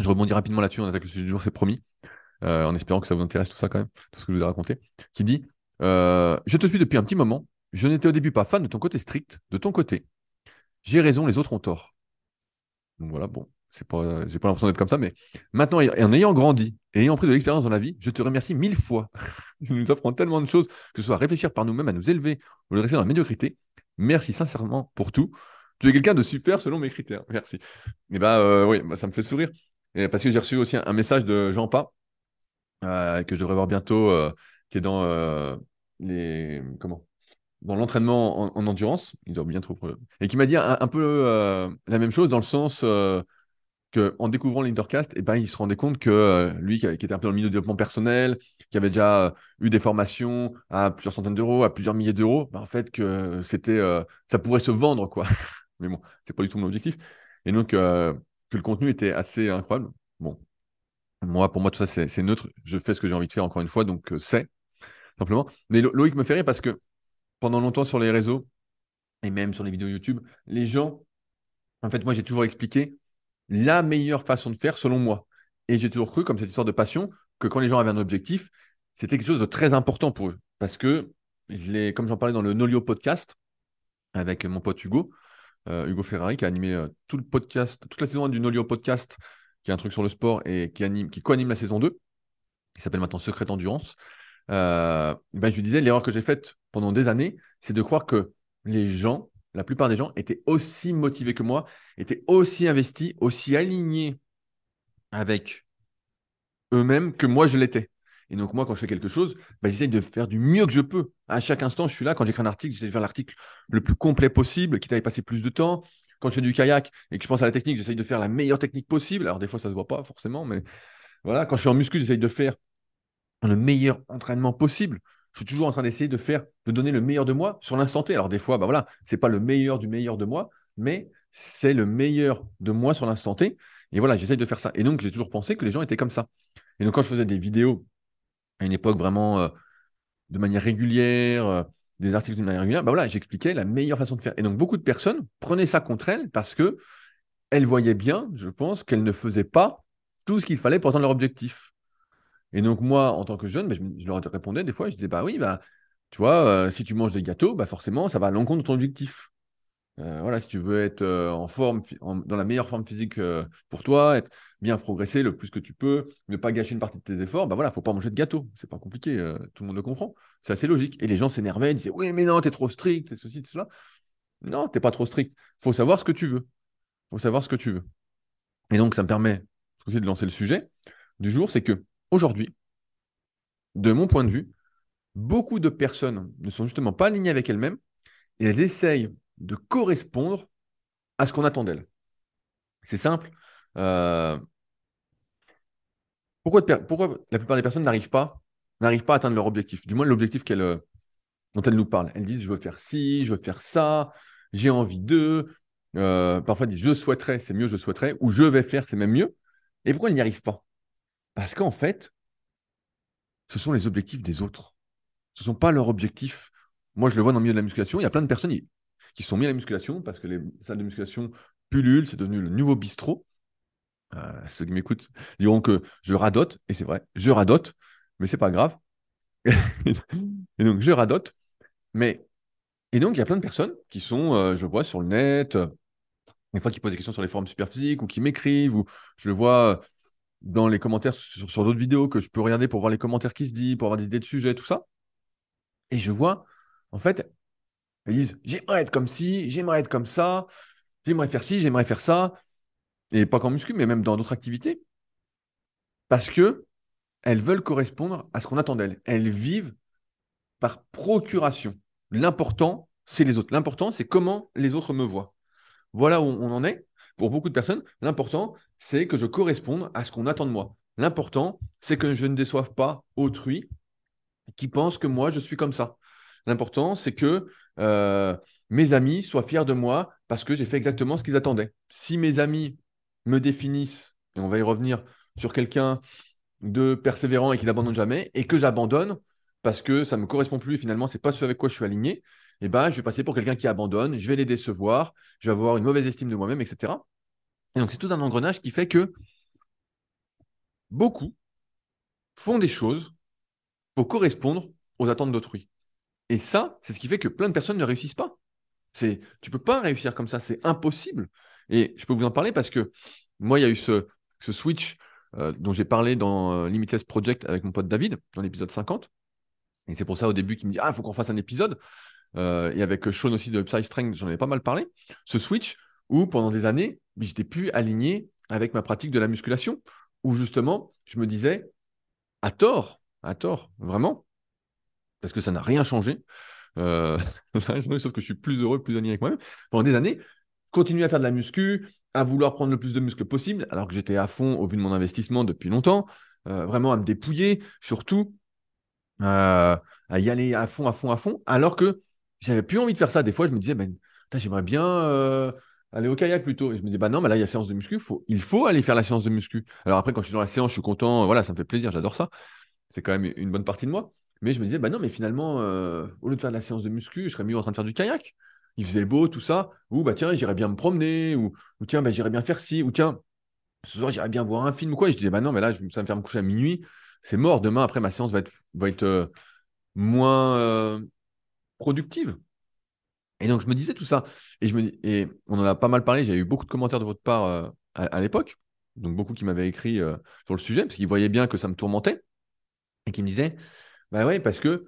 je rebondis rapidement là-dessus, on attaque le sujet du jour, c'est promis, en espérant que ça vous intéresse tout ça quand même, tout ce que je vous ai raconté, qui dit Je te suis depuis un petit moment, je n'étais au début pas fan de ton côté strict, de ton côté. J'ai raison, les autres ont tort. Donc voilà, bon, c'est pas, j'ai pas l'impression d'être comme ça, mais maintenant, en ayant grandi et ayant pris de l'expérience dans la vie, je te remercie mille fois. nous offrons tellement de choses, que ce soit à réfléchir par nous-mêmes, à nous élever ou de rester dans la médiocrité. Merci sincèrement pour tout. Tu es quelqu'un de super selon mes critères. Merci. Et bah euh, oui, bah, ça me fait sourire. Parce que j'ai reçu aussi un, message de Jean Pa, euh, que je devrais voir bientôt, euh, qui est dans les comment dans l'entraînement en, endurance, il doit bien trop et qui m'a dit un, peu euh, la même chose dans le sens euh, qu'en découvrant l'Intercast, eh ben, il se rendait compte que euh, lui, qui, était un peu dans le milieu de développement personnel, qui avait déjà eu des formations à plusieurs centaines d'euros, à plusieurs milliers d'euros, ben, en fait, que c'était, ça pourrait se vendre, quoi. Mais bon, c'est pas du tout mon objectif. Et donc, que le contenu était assez incroyable. Bon, moi, pour moi, tout ça, c'est neutre. Je fais ce que j'ai envie de faire, encore une fois, donc c'est simplement. Mais Loïc me fait rire parce que pendant longtemps sur les réseaux et même sur les vidéos YouTube, les gens, en fait, moi, j'ai toujours expliqué la meilleure façon de faire selon moi. Et j'ai toujours cru, comme cette histoire de passion, que quand les gens avaient un objectif, c'était quelque chose de très important pour eux. Parce que, comme j'en parlais dans le Nolio podcast avec mon pote Hugo, euh, Hugo Ferrari, qui a animé euh, tout le podcast, toute la saison du Nolio podcast, qui est un truc sur le sport et qui, anime, qui co-anime la saison 2, qui s'appelle maintenant Secret Endurance. Euh, ben, je lui disais, l'erreur que j'ai faite pendant des années, c'est de croire que les gens, la plupart des gens, étaient aussi motivés que moi, étaient aussi investis, aussi alignés avec eux-mêmes que moi je l'étais. Et donc, moi, quand je fais quelque chose, bah, j'essaye de faire du mieux que je peux. À chaque instant, je suis là. Quand j'écris un article, j'essaie de faire l'article le plus complet possible, quitte à y passer plus de temps. Quand je fais du kayak et que je pense à la technique, j'essaye de faire la meilleure technique possible. Alors, des fois, ça ne se voit pas forcément, mais voilà. Quand je suis en muscu, j'essaye de faire le meilleur entraînement possible. Je suis toujours en train d'essayer de faire, de donner le meilleur de moi sur l'instant T. Alors, des fois, bah voilà, c'est pas le meilleur du meilleur de moi, mais c'est le meilleur de moi sur l'instant T. Et voilà, j'essaye de faire ça. Et donc, j'ai toujours pensé que les gens étaient comme ça. Et donc, quand je faisais des vidéos à une époque vraiment euh, de manière régulière, euh, des articles de manière régulière, bah voilà, j'expliquais la meilleure façon de faire. Et donc, beaucoup de personnes prenaient ça contre elles parce que elles voyaient bien, je pense, qu'elles ne faisaient pas tout ce qu'il fallait pour atteindre leur objectif. Et donc, moi, en tant que jeune, bah, je, leur répondais des fois, je disais, bah oui, bah, tu vois, euh, si tu manges des gâteaux, bah forcément, ça va à l'encontre de ton objectif. Euh, voilà, si tu veux être euh, en forme, dans la meilleure forme physique pour toi, être bien progresser le plus que tu peux, ne pas gâcher une partie de tes efforts, bah voilà, faut pas manger de gâteau. C'est pas compliqué, tout le monde le comprend. C'est assez logique. Et les gens s'énervaient, ils disaient oui, mais non, tu es trop strict, c'est ceci, c'est cela. Non, t'es pas trop strict. Faut savoir ce que tu veux. Faut savoir ce que tu veux. Et donc, ça me permet aussi de lancer le sujet du jour, c'est que aujourd'hui, de mon point de vue, beaucoup de personnes ne sont justement pas alignées avec elles-mêmes et elles essayent de correspondre à ce qu'on attend d'elle. C'est simple. Euh, pourquoi, la plupart des personnes n'arrivent pas, n'arrivent pas à atteindre leur objectif? Du moins, l'objectif euh, dont elles nous parlent. Elles disent je veux faire ci, je veux faire ça, j'ai envie d'eux. Euh, parfois, elles disent je souhaiterais, c'est mieux, je souhaiterais, ou je vais faire, c'est même mieux. Et pourquoi elles n'y arrivent pas? Parce qu'en fait, ce sont les objectifs des autres. Ce ne sont pas leurs objectifs. Moi, je le vois dans le milieu de la musculation, il y a plein de personnes, qui sont mis à la musculation parce que les salles de musculation pullulent, c'est devenu le nouveau bistrot. Euh, ceux qui m'écoutent diront que je radote, et c'est vrai, je radote, mais c'est pas grave. et donc, je radote. Mais, et donc, il y a plein de personnes qui sont, euh, je vois sur le net, euh, des fois qui posent des questions sur les forums superphysiques ou qui m'écrivent, ou je le vois dans les commentaires sur, d'autres vidéos que je peux regarder pour voir les commentaires qui se disent, pour avoir des idées de sujets, tout ça. Et je vois, en fait, elles disent J'aimerais être comme ci, j'aimerais être comme ça, j'aimerais faire ci, j'aimerais faire ça. Et pas qu'en muscu, mais même dans d'autres activités. Parce que elles veulent correspondre à ce qu'on attend d'elles. Elles vivent par procuration. L'important, c'est les autres. L'important, c'est comment les autres me voient. Voilà où on en est. Pour beaucoup de personnes, l'important, c'est que je corresponde à ce qu'on attend de moi. L'important, c'est que je ne déçoive pas autrui qui pense que moi, je suis comme ça. L'important, c'est que euh, mes amis soient fiers de moi parce que j'ai fait exactement ce qu'ils attendaient. Si mes amis me définissent, et on va y revenir sur quelqu'un de persévérant et qui n'abandonne jamais, et que j'abandonne parce que ça ne me correspond plus et finalement, ce n'est pas ce avec quoi je suis aligné, eh ben, je vais passer pour quelqu'un qui abandonne, je vais les décevoir, je vais avoir une mauvaise estime de moi-même, etc. Et donc, c'est tout un engrenage qui fait que beaucoup font des choses pour correspondre aux attentes d'autrui. Et ça, c'est ce qui fait que plein de personnes ne réussissent pas. C'est, tu peux pas réussir comme ça, c'est impossible. Et je peux vous en parler parce que moi, il y a eu ce, switch euh, dont j'ai parlé dans euh, Limitless Project avec mon pote David, dans l'épisode 50. Et c'est pour ça au début qu'il me dit Ah, il faut qu'on fasse un épisode. Euh, et avec Sean aussi de Psy Strength, j'en avais pas mal parlé. Ce switch où pendant des années, j'étais plus aligné avec ma pratique de la musculation, où justement, je me disais, à tort, à tort, vraiment, parce que ça n'a rien changé. Euh, sauf que je suis plus heureux, plus aligné avec moi-même. Pendant des années, continuer à faire de la muscu, à vouloir prendre le plus de muscles possible, alors que j'étais à fond au vu de mon investissement depuis longtemps, euh, vraiment à me dépouiller, surtout euh, à y aller à fond, à fond, à fond, alors que j'avais plus envie de faire ça. Des fois, je me disais, ben, j'aimerais bien aller au kayak plutôt. Et je me disais, bah non, mais là, il y a séance de muscu, faut, il faut aller faire la séance de muscu. Alors après, quand je suis dans la séance, je suis content, voilà, ça me fait plaisir, j'adore ça. C'est quand même une bonne partie de moi. Mais je me disais, bah non, mais finalement, euh, au lieu de faire de la séance de muscu, je serais mieux en train de faire du kayak. Il faisait beau, tout ça. Ou bah tiens, j'irais bien me promener. Ou, ou tiens, bah, j'irais bien faire ci. Ou tiens, ce soir, j'irais bien voir un film ou quoi. Et je disais, bah non, mais là, ça va me faire me coucher à minuit. C'est mort. Demain, après, ma séance va être, va être euh, moins euh, productive. Et donc, je me disais tout ça. Et, je me, et on en a pas mal parlé. J'ai eu beaucoup de commentaires de votre part à, à l'époque. Donc, beaucoup qui m'avaient écrit sur le sujet parce qu'ils voyaient bien que ça me tourmentait. Et qui me disaient, bah oui, parce que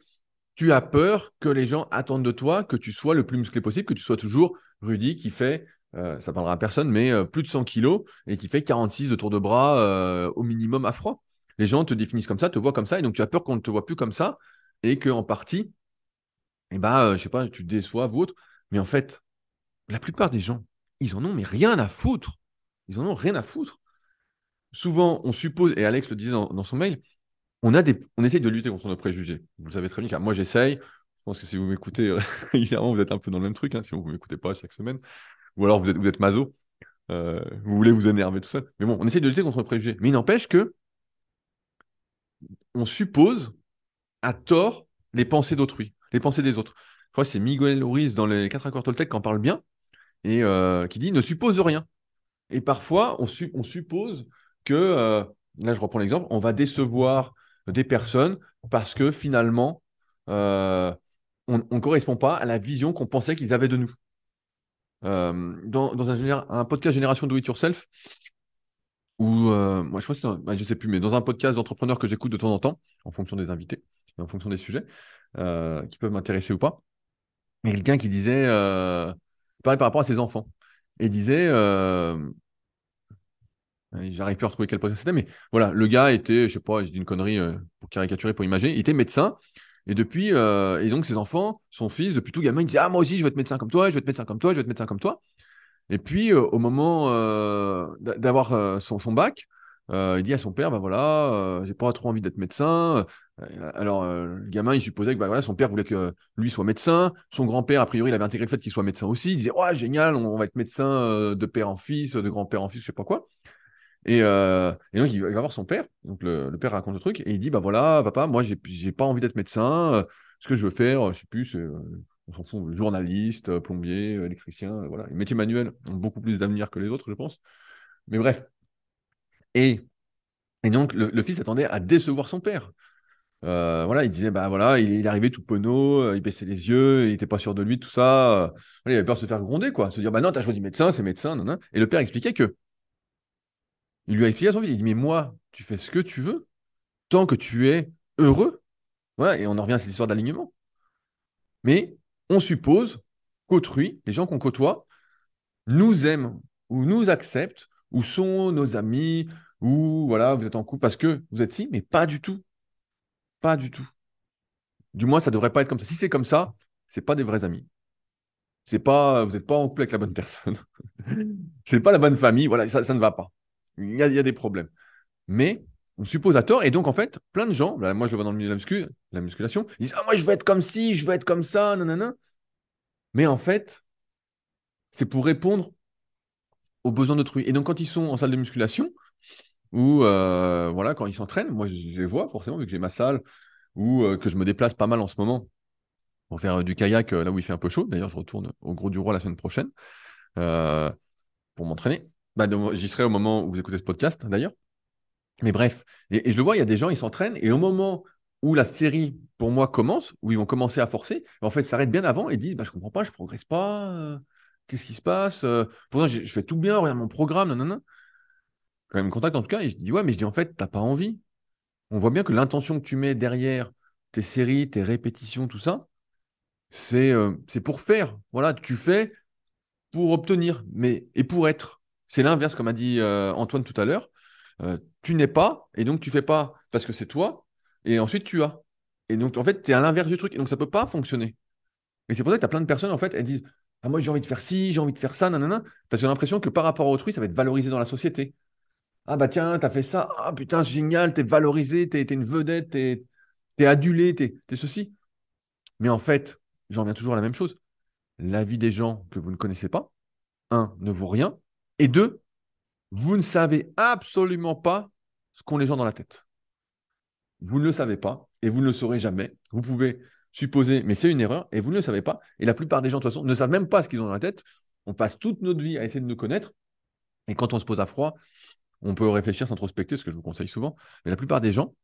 tu as peur que les gens attendent de toi que tu sois le plus musclé possible, que tu sois toujours Rudy qui fait, euh, ça parlera à personne, mais euh, plus de 100 kilos et qui fait 46 de tour de bras euh, au minimum à froid. les gens te définissent comme ça, te voient comme ça, et donc tu as peur qu'on ne te voit plus comme ça, et qu'en partie, eh ben, euh, je sais pas, tu déçois ou autre. Mais en fait, la plupart des gens, ils en ont mais rien à foutre. Ils en ont rien à foutre. Souvent, on suppose, et Alex le disait dans, son mail, on, a des, on essaye de lutter contre nos préjugés. Vous le savez très bien, car moi j'essaye. Je pense que si vous m'écoutez, évidemment, vous êtes un peu dans le même truc, hein, sinon vous ne m'écoutez pas chaque semaine. Ou alors vous êtes, vous euh, vous voulez vous énerver, tout ça. Mais bon, on essaye de lutter contre nos préjugés. Mais il n'empêche que on suppose à tort les pensées d'autrui, les pensées des autres. C'est Miguel Ruiz dans les quatre accords Toltec qui en parle bien et euh, qui dit ne suppose rien. Et parfois, on, suppose que, euh, là je reprends l'exemple, on va décevoir des personnes parce que finalement, euh, on ne correspond pas à la vision qu'on pensait qu'ils avaient de nous. dans, un, podcast Génération Do It Yourself, ou moi je que bah, sais plus, mais dans un podcast d'entrepreneurs que j'écoute de temps en temps, en fonction des invités, en fonction des sujets, qui peuvent m'intéresser ou pas. Mais quelqu'un qui disait, euh, pareil par rapport à ses enfants, et disait, euh, j'arrive plus à retrouver quel podcast c'était, mais voilà, le gars était, je sais pas, je dis une connerie euh, pour caricaturer, pour imaginer, il était médecin, et depuis, et donc ses enfants, son fils, depuis tout gamin, il disait, ah moi aussi je veux être médecin comme toi, je veux être médecin comme toi, je veux être médecin comme toi. Et puis, au moment d'avoir son, bac, il dit à son père, bah voilà, j'ai pas trop envie d'être médecin, euh, alors, euh, le gamin, il supposait que bah, voilà, son père voulait que lui soit médecin. Son grand-père, a priori, il avait intégré le fait qu'il soit médecin aussi. Il disait Ouais, génial, on, va être médecin euh, de père en fils, de grand-père en fils, je sais pas quoi. Et, donc, il va, voir son père. Donc, le, père raconte le truc et il dit Bah voilà, papa, moi, j'ai pas envie d'être médecin. ce que je veux faire, je sais plus, c'est. on s'en fout, journaliste, plombier, électricien, voilà. Les métiers manuels ont beaucoup plus d'avenir que les autres, je pense. Mais bref. Et, et donc, le, le fils attendait à décevoir son père. Euh, voilà, il disait, bah voilà, il, est arrivé tout penaud, euh, il baissait les yeux, il n'était pas sûr de lui, tout ça. Euh, il avait peur de se faire gronder, quoi. Se dire, bah non, t'as choisi médecin, c'est médecin, non. Et le père expliquait que. Il lui a expliqué à son fils, il dit, mais moi, tu fais ce que tu veux, tant que tu es heureux. Voilà, et on en revient à cette histoire d'alignement. Mais on suppose qu'autrui, les gens qu'on côtoie, nous aiment ou nous acceptent ou sont nos amis ou voilà, vous êtes en couple parce que vous êtes si, mais pas du tout. Pas du tout. Du moins, ça devrait pas être comme ça. Si c'est comme ça, c'est pas des vrais amis. C'est pas, vous n'êtes pas en couple avec la bonne personne. c'est pas la bonne famille. Voilà, ça, ne va pas. Il y, a, il y, a, des problèmes. Mais on suppose à tort. Et donc, en fait, plein de gens, moi je le vois dans le milieu de la, la musculation, ils disent Ah, moi je veux être comme ci, je veux être comme ça, nanana. Mais en fait, c'est pour répondre aux besoins d'autrui. Et donc, quand ils sont en salle de musculation, ou euh, voilà, quand ils s'entraînent, moi je les vois forcément, vu que j'ai ma salle, ou euh, que je me déplace pas mal en ce moment pour faire euh, du kayak là où il fait un peu chaud. D'ailleurs, je retourne au Gros du Roi la semaine prochaine pour m'entraîner. Bah, J'y serai au moment où vous écoutez ce podcast, d'ailleurs. Mais bref, et, je le vois, il y a des gens, ils s'entraînent, et au moment où la série, pour moi, commence, où ils vont commencer à forcer, en fait, s'arrêtent bien avant et disent bah, Je comprends pas, je progresse pas, qu'est-ce qui se passe Pourtant, je, je, fais tout bien, regarde mon programme, non, non, non quand même contact en tout cas, et je dis ouais, mais je dis en fait, t'as pas envie. On voit bien que l'intention que tu mets derrière tes séries, tes répétitions, tout ça, c'est euh, pour faire. Voilà, tu fais pour obtenir, mais et pour être. C'est l'inverse, comme a dit euh, Antoine tout à l'heure. Euh, tu n'es pas, et donc tu fais pas parce que c'est toi, et ensuite tu as. Et donc en fait, tu es à l'inverse du truc, et donc ça peut pas fonctionner. Et c'est pour ça que tu as plein de personnes, en fait, elles disent Ah, moi j'ai envie de faire ci, j'ai envie de faire ça, nanana, parce que j'ai l'impression que par rapport à autrui, ça va être valorisé dans la société. Ah bah tiens, t'as fait ça. Ah putain, c'est génial, t'es valorisé, t'es es une vedette, t'es es adulé, t'es es ceci. Mais en fait, j'en viens toujours à la même chose. La vie des gens que vous ne connaissez pas, un, ne vaut rien. Et deux, vous ne savez absolument pas ce qu'ont les gens dans la tête. Vous ne le savez pas et vous ne le saurez jamais. Vous pouvez supposer, mais c'est une erreur et vous ne le savez pas. Et la plupart des gens, de toute façon, ne savent même pas ce qu'ils ont dans la tête. On passe toute notre vie à essayer de nous connaître. Et quand on se pose à froid, on peut réfléchir, s'introspecter, ce que je vous conseille souvent. Mais la plupart des gens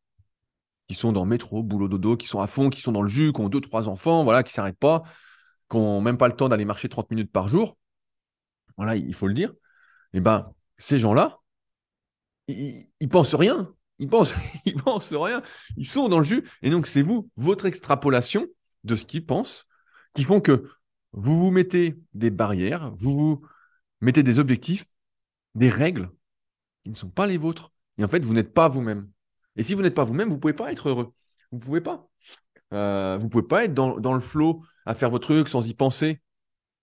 qui sont dans métro, boulot dodo, qui sont à fond, qui sont dans le jus, qui ont deux, trois enfants, voilà, qui s'arrêtent pas, qui n'ont même pas le temps d'aller marcher 30 minutes par jour, voilà, il faut le dire, eh ben ces gens-là, ils, ils pensent rien. Ils pensent, ils pensent rien. Ils sont dans le jus. Et donc, c'est vous, votre extrapolation de ce qu'ils pensent, qui font que vous vous mettez des barrières, vous vous mettez des objectifs, des règles qui ne sont pas les vôtres. Et en fait, vous n'êtes pas vous-même. Et si vous n'êtes pas vous-même, vous ne pouvez pas être heureux. Vous ne pouvez pas. Euh, vous ne pouvez pas être dans, dans, le flow à faire vos trucs sans y penser.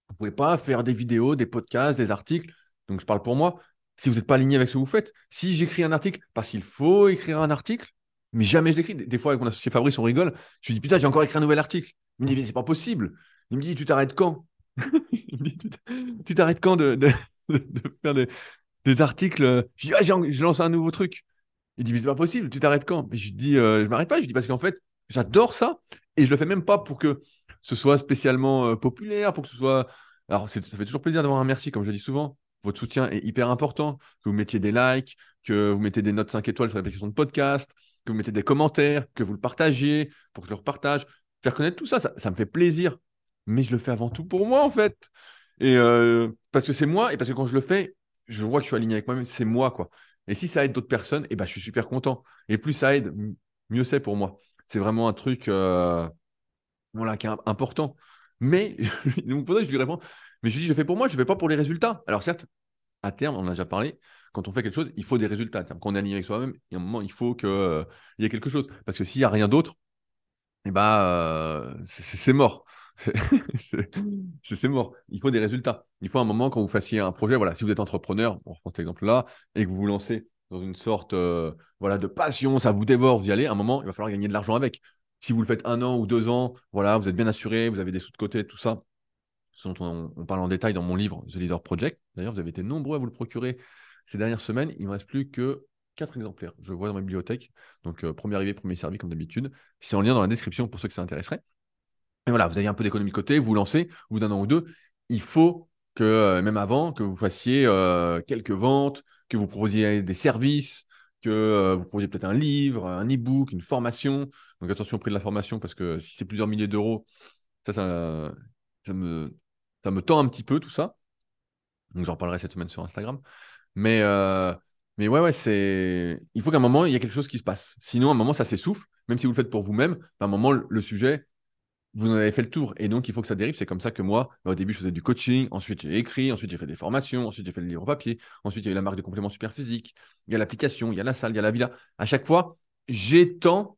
Vous ne pouvez pas faire des vidéos, des podcasts, des articles. Donc, je parle pour moi. Si vous n'êtes pas aligné avec ce que vous faites, si j'écris un article parce qu'il faut écrire un article, mais jamais je l'écris. Des fois, avec mon associé Fabrice, on rigole. Je lui dis, putain, j'ai encore écrit un nouvel article. Il me dit, mais c'est pas possible. Il me dit, tu t'arrêtes quand? Il me dit, tu t'arrêtes quand de, de, faire des, des, articles Je dis, ah, j'ai lancé un nouveau truc. Il dit, mais c'est pas possible, tu t'arrêtes quand? Mais je dis, euh, je m'arrête pas. Je dis, parce qu'en fait, j'adore ça. Et je le fais même pas pour que ce soit spécialement euh, populaire, pour que ce soit. Alors, ça fait toujours plaisir d'avoir un merci, comme je dis souvent. Votre soutien est hyper important. Que vous mettiez des likes, que vous mettez des notes 5 étoiles sur l'application de podcast, que vous mettez des commentaires, que vous le partagiez pour que je le repartage. Faire connaître tout ça, ça, me fait plaisir. Mais je le fais avant tout pour moi, en fait. Et euh, parce que c'est moi, et parce que quand je le fais, je vois que je suis aligné avec moi-même, c'est moi, quoi. Et si ça aide d'autres personnes, eh ben, je suis super content. Et plus ça aide, mieux c'est pour moi. C'est vraiment un truc euh, voilà, qui est important. Mais, donc pour ça, je lui réponds, mais je dis, je fais pour moi, je ne fais pas pour les résultats. Alors certes, à terme, on en a déjà parlé, quand on fait quelque chose, il faut des résultats. Quand on est aligné avec soi-même, il y a un moment, il faut qu'il euh, y ait quelque chose. Parce que s'il n'y a rien d'autre, eh ben, euh, c'est mort. c'est mort. Il faut des résultats. Il faut un moment quand vous fassiez un projet, voilà, si vous êtes entrepreneur, on reprend cet exemple-là, et que vous vous lancez dans une sorte euh, voilà, de passion, ça vous dévore, vous y allez, à un moment, il va falloir gagner de l'argent avec. Si vous le faites un an ou deux ans, voilà, vous êtes bien assuré, vous avez des sous de côté, tout ça, ce dont on, parle en détail dans mon livre The Leader Project. D'ailleurs, vous avez été nombreux à vous le procurer ces dernières semaines. Il ne me reste plus que quatre exemplaires. Je le vois dans ma bibliothèque. Donc, euh, premier arrivé, premier servi, comme d'habitude. C'est en lien dans la description pour ceux que ça intéresserait. Voilà, vous avez un peu d'économie de côté, vous lancez, au bout d'un an ou deux, il faut que, euh, même avant, que vous fassiez euh, quelques ventes, que vous proposiez des services, que vous proposiez peut-être un livre, un e-book, une formation. Donc attention au prix de la formation, parce que si c'est plusieurs milliers d'euros, ça, ça, me, ça me tend un petit peu tout ça. Donc j'en reparlerai cette semaine sur Instagram. Mais, euh, mais ouais, ouais, c'est. Il faut qu'à un moment, il y ait quelque chose qui se passe. Sinon, à un moment, ça s'essouffle. Même si vous le faites pour vous-même, à un moment, le sujet, vous en avez fait le tour. Et donc, il faut que ça dérive. C'est comme ça que moi, bah, au début, je faisais du coaching. Ensuite, j'ai écrit. Ensuite, j'ai fait des formations. Ensuite, j'ai fait le livre papier. Ensuite, il y a eu la marque de compléments super physiques. Il y a l'application. Il y a la salle. Il y a la villa. À chaque fois, j'étends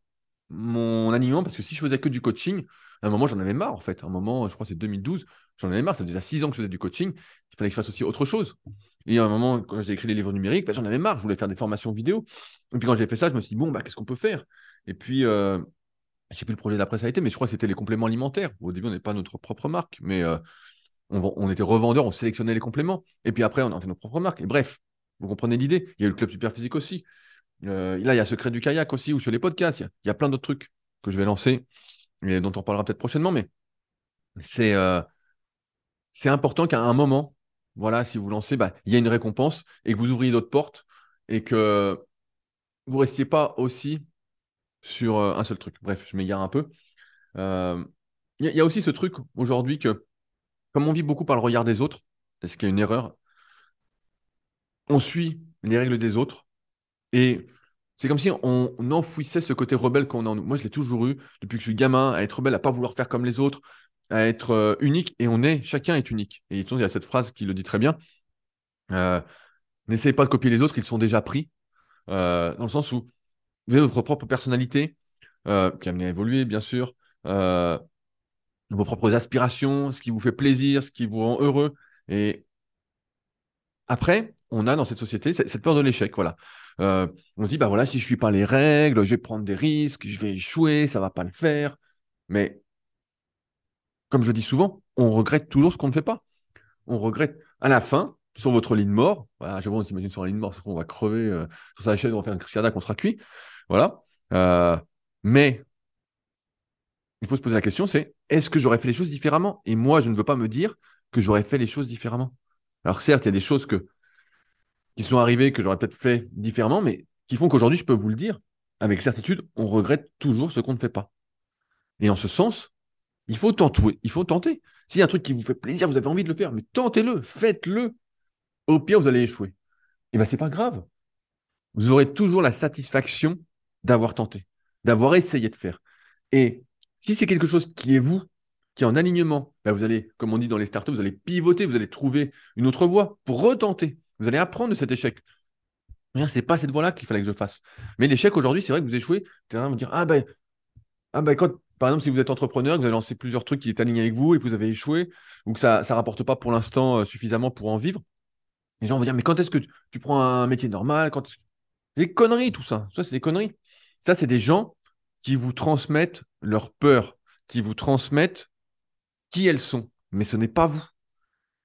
mon alignement parce que si je faisais que du coaching, à un moment, j'en avais marre, en fait. À un moment, je crois que c'est 2012, j'en avais marre. Ça faisait déjà six ans que je faisais du coaching. Il fallait que je fasse aussi autre chose. Et à un moment, quand j'ai écrit les livres numériques, bah, j'en avais marre. Je voulais faire des formations vidéo. Et puis quand j'ai fait ça, je me suis dit, bon, bah, qu'est-ce qu'on peut faire? Et puis, euh, je sais plus le projet d'après ça a été, mais je crois que c'était les compléments alimentaires. Au début, on n'est pas notre propre marque, mais euh, on, était revendeur, on sélectionnait les compléments. Et puis après, on a fait notre propre marque. Et bref, vous comprenez l'idée. Il y a eu le club super physique aussi. Euh, là, il y a Secret du kayak aussi, ou sur les podcasts. Il y a, plein d'autres trucs que je vais lancer et dont on parlera peut-être prochainement. Mais c'est euh, important qu'à un moment, voilà, si vous lancez, bah, il y a une récompense et que vous ouvriez d'autres portes et que vous ne restiez pas aussi sur euh, un seul truc. Bref, je m'égare un peu. Euh, il y, a aussi ce truc aujourd'hui que, comme on vit beaucoup par le regard des autres, est-ce qu'il y a une erreur On suit les règles des autres et c'est comme si on, enfouissait ce côté rebelle qu'on a en nous. Moi, je l'ai toujours eu depuis que je suis gamin, à être rebelle, à pas vouloir faire comme les autres, à être euh, unique. Et on est, chacun est unique. Et il y a cette phrase qui le dit très bien. N'essayez pas de copier les autres, ils sont déjà pris. Dans le sens où votre propre personnalité, qui a amené à évoluer, bien sûr, vos propres aspirations, ce qui vous fait plaisir, ce qui vous rend heureux. Et après, on a dans cette société cette, peur de l'échec. Voilà. on se dit, bah voilà, si je ne suis pas les règles, je vais prendre des risques, je vais échouer, ça ne va pas le faire. Mais comme je dis souvent, on regrette toujours ce qu'on ne fait pas. On regrette à la fin, sur votre ligne mort, voilà, j'avoue, on s'imagine sur la ligne mort, on va crever euh, sur sa chaise, on va faire une cruciada, qu'on sera cuit. Voilà. Euh, mais il faut se poser la question, c'est est-ce que j'aurais fait les choses différemment? Et moi, je ne veux pas me dire que j'aurais fait les choses différemment. Alors certes, il y a des choses que, qui sont arrivées que j'aurais peut-être fait différemment, mais qui font qu'aujourd'hui, je peux vous le dire, avec certitude, on regrette toujours ce qu'on ne fait pas. Et en ce sens, il faut tenter. Il faut tenter. S'il y a un truc qui vous fait plaisir, vous avez envie de le faire, mais tentez-le, faites-le. Au pire, vous allez échouer. Et eh bien, c'est pas grave. Vous aurez toujours la satisfaction d'avoir tenté, d'avoir essayé de faire. Et si c'est quelque chose qui est vous, qui est en alignement, ben vous allez, comme on dit dans les startups, vous allez pivoter, vous allez trouver une autre voie pour retenter. Vous allez apprendre de cet échec. C'est pas cette voie-là qu'il fallait que je fasse. Mais l'échec aujourd'hui, c'est vrai que vous échouez. Tu de me dire, ah ben, ah ben quand, par exemple, si vous êtes entrepreneur, que vous avez lancé plusieurs trucs qui étaient alignés avec vous et que vous avez échoué, ou que ça ne rapporte pas pour l'instant euh, suffisamment pour en vivre, les gens vont dire, mais quand est-ce que tu, prends un métier normal? Quand Des conneries, tout ça. Ça, c'est des conneries. Ça, c'est des gens qui vous transmettent leur peur, qui vous transmettent qui elles sont. Mais ce n'est pas vous.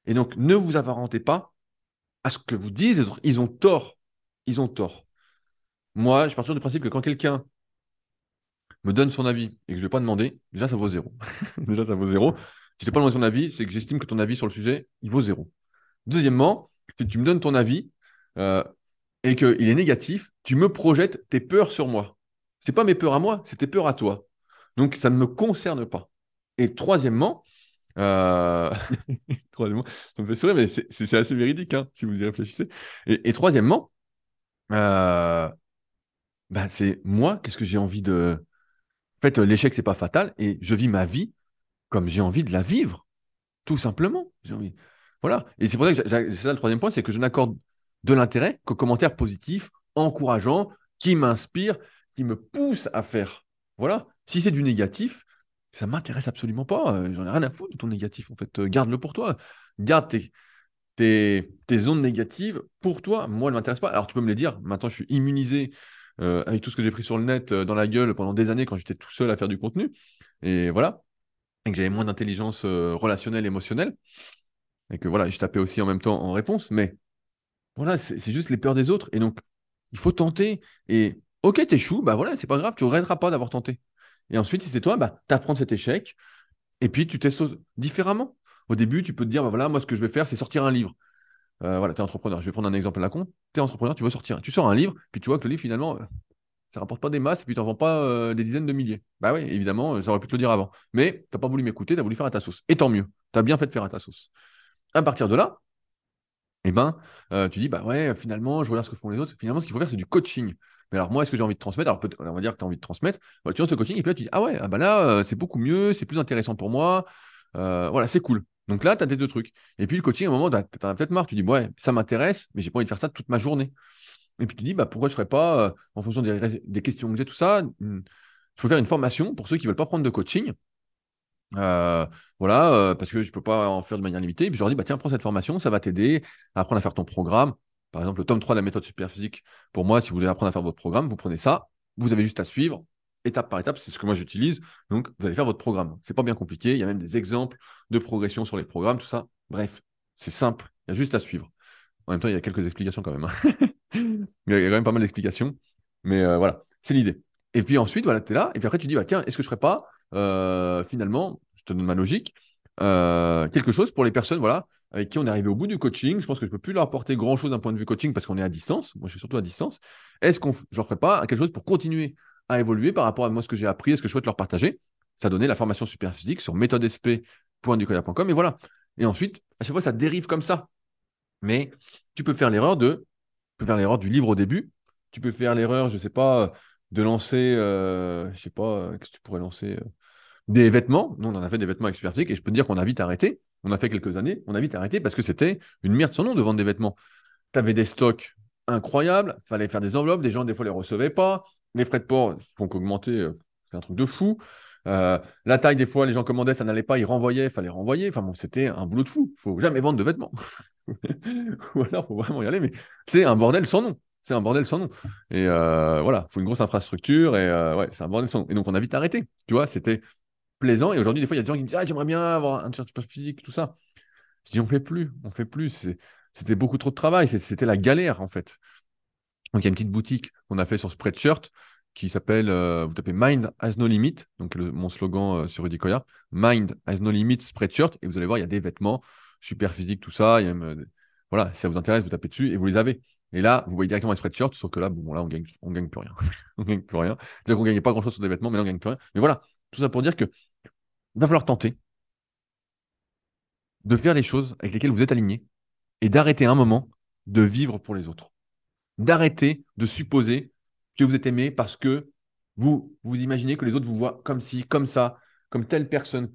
Et donc, ne vous apparentez pas à ce que vous disent. Ils ont tort. Ils ont tort. Moi, je pars toujours du principe que quand quelqu'un me donne son avis et que je ne vais pas demander, déjà, ça vaut zéro. déjà, ça vaut zéro. Si je n'ai pas demandé son avis, c'est que j'estime que ton avis sur le sujet, il vaut zéro. Deuxièmement, si tu me donnes ton avis euh, et qu'il est négatif, tu me projettes tes peurs sur moi. Ce n'est pas mes peurs à moi, c'est tes peurs à toi. Donc, ça ne me concerne pas. Et troisièmement, euh, troisièmement, ça me fait sourire, mais c'est assez véridique, hein, si vous y réfléchissez. Et, troisièmement, euh, bah, c'est moi, qu'est-ce que j'ai envie de. En fait, l'échec, c'est pas fatal, et je vis ma vie comme j'ai envie de la vivre, tout simplement. Envie. Voilà. Et c'est pour ça que c'est ça le troisième point, c'est que je n'accorde de l'intérêt qu'aux commentaires positifs, encourageants, qui m'inspirent, qui me poussent à faire. Voilà. Si c'est du négatif, ça m'intéresse absolument pas. Euh, j'en ai rien à foutre de ton négatif. En fait, euh, garde-le pour toi. Garde tes, tes, tes, ondes négatives pour toi. Moi, elles ne m'intéressent pas. Alors, tu peux me les dire. Maintenant, je suis immunisé euh, avec tout ce que j'ai pris sur le net dans la gueule pendant des années quand j'étais tout seul à faire du contenu. Et voilà. Et que j'avais moins d'intelligence relationnelle, émotionnelle. Et que voilà, je tapais aussi en même temps en réponse. Mais voilà, c'est juste les peurs des autres. Et donc, il faut tenter. Et ok, t'échoues, bah voilà, c'est pas grave, tu ne regretteras pas d'avoir tenté. Et ensuite, si c'est toi, bah, tu apprends de cet échec et puis tu testes différemment. Au début, tu peux te dire, bah, voilà, moi, ce que je vais faire, c'est sortir un livre. Euh, voilà, tu es entrepreneur. Je vais prendre un exemple à la con. Tu es entrepreneur, tu veux sortir. Tu sors un livre, puis tu vois que le livre, finalement, euh, ça ne rapporte pas des masses et puis tu n'en vends pas euh, des dizaines de milliers. Bah oui, évidemment, j'aurais pu te le dire avant. Mais tu n'as pas voulu m'écouter, tu as voulu faire à ta sauce. Et tant mieux. Tu as bien fait de faire à ta sauce. À partir de là, eh ben, tu dis, bah ouais, finalement, je regarde ce que font les autres. Finalement, ce qu'il faut faire, c'est du coaching. Mais alors, moi, est-ce que j'ai envie de transmettre? Alors, on va dire que tu as envie de transmettre. tu lances le coaching et puis là, tu dis Ah ouais, ah bah là, euh, c'est beaucoup mieux, c'est plus intéressant pour moi. Euh, voilà, c'est cool. Donc là, tu as tes deux trucs. Et puis, le coaching, à un moment, tu en as peut-être marre. Tu dis Ouais, ça m'intéresse, mais j'ai pas envie de faire ça toute ma journée. Et puis, tu dis bah, Pourquoi je ne ferais pas, euh, en fonction des, questions que j'ai, tout ça, hmm, je peux faire une formation pour ceux qui ne veulent pas prendre de coaching. voilà, parce que je ne peux pas en faire de manière limitée. Puis je leur dis, bah, tiens, prends cette formation, ça va t'aider à apprendre à faire ton programme. Par exemple, le tome 3 de la méthode superphysique, pour moi, si vous voulez apprendre à faire votre programme, vous prenez ça, vous avez juste à suivre étape par étape, c'est ce que moi j'utilise. Donc, vous allez faire votre programme. C'est pas bien compliqué. Il y a même des exemples de progression sur les programmes, tout ça. Bref, c'est simple. Il y a juste à suivre. En même temps, il y a quelques explications quand même. Hein. il y a quand même pas mal d'explications. Mais euh, voilà, c'est l'idée. Et puis ensuite, voilà, tu es là. Et puis après, tu dis, bah, tiens, est-ce que je ne ferais pas, euh, finalement, je te donne ma logique, euh, quelque chose pour les personnes voilà, avec qui on est arrivé au bout du coaching. Je pense que je ne peux plus leur apporter grand-chose d'un point de vue coaching parce qu'on est à distance. Moi, je suis surtout à distance. Est-ce qu'on ne ferait pas quelque chose pour continuer à évoluer par rapport à moi, ce que j'ai appris et ce que je souhaite leur partager? Ça donné la formation super physique sur méthodesp.ducoya.com. Et voilà. Et ensuite, à chaque fois, ça dérive comme ça. Mais tu peux faire l'erreur de, faire l'erreur du livre au début. Tu peux faire l'erreur, je ne sais pas, de lancer, euh, je sais pas, euh, qu'est-ce que tu pourrais lancer euh, Des vêtements. Nous, on en a fait des vêtements avec Superphysique et je peux te dire qu'on a vite arrêté on a fait quelques années, on a vite arrêté parce que c'était une merde sans nom de vendre des vêtements. Tu avais des stocks incroyables, fallait faire des enveloppes, des gens des fois les recevaient pas, les frais de port font qu'augmenter, euh, c'est un truc de fou. Euh, la taille, des fois, les gens commandaient, ça n'allait pas, ils renvoyaient, fallait renvoyer. Enfin bon, c'était un boulot de fou. Il faut jamais vendre de vêtements. Ou alors, faut vraiment y aller, mais c'est un bordel sans nom. C'est un bordel sans nom. Et euh, voilà, il faut une grosse infrastructure et ouais, c'est un bordel sans nom. Et donc, on a vite arrêté. Tu vois, c'était plaisant. Et aujourd'hui, des fois, il y a des gens qui me disent Ah, j'aimerais bien avoir un t-shirt physique, tout ça. Je dis On fait plus, on fait plus. C'était beaucoup trop de travail. C'était la galère, en fait. Donc, il y a une petite boutique qu'on a fait sur Spreadshirt qui s'appelle, euh, vous tapez Mind has no limit, donc mon slogan euh, sur Rudy Koya, Mind has no limit Spreadshirt, et vous allez voir, il y a des vêtements super physiques, tout ça. Euh, voilà, si ça vous intéresse, vous tapez dessus et vous les avez. Et là, vous voyez directement les spreadshirts, sauf que là, bon, là, on gagne, on gagne plus rien. on gagne plus rien. C'est-à-dire qu'on gagnait pas grand-chose sur des vêtements, mais là, on gagne plus rien. Mais voilà, tout ça pour dire que il va falloir tenter de faire les choses avec lesquelles vous êtes aligné et d'arrêter un moment de vivre pour les autres. D'arrêter de supposer que vous êtes aimé parce que vous vous imaginez que les autres vous voient comme ci, comme ça, comme telle personne.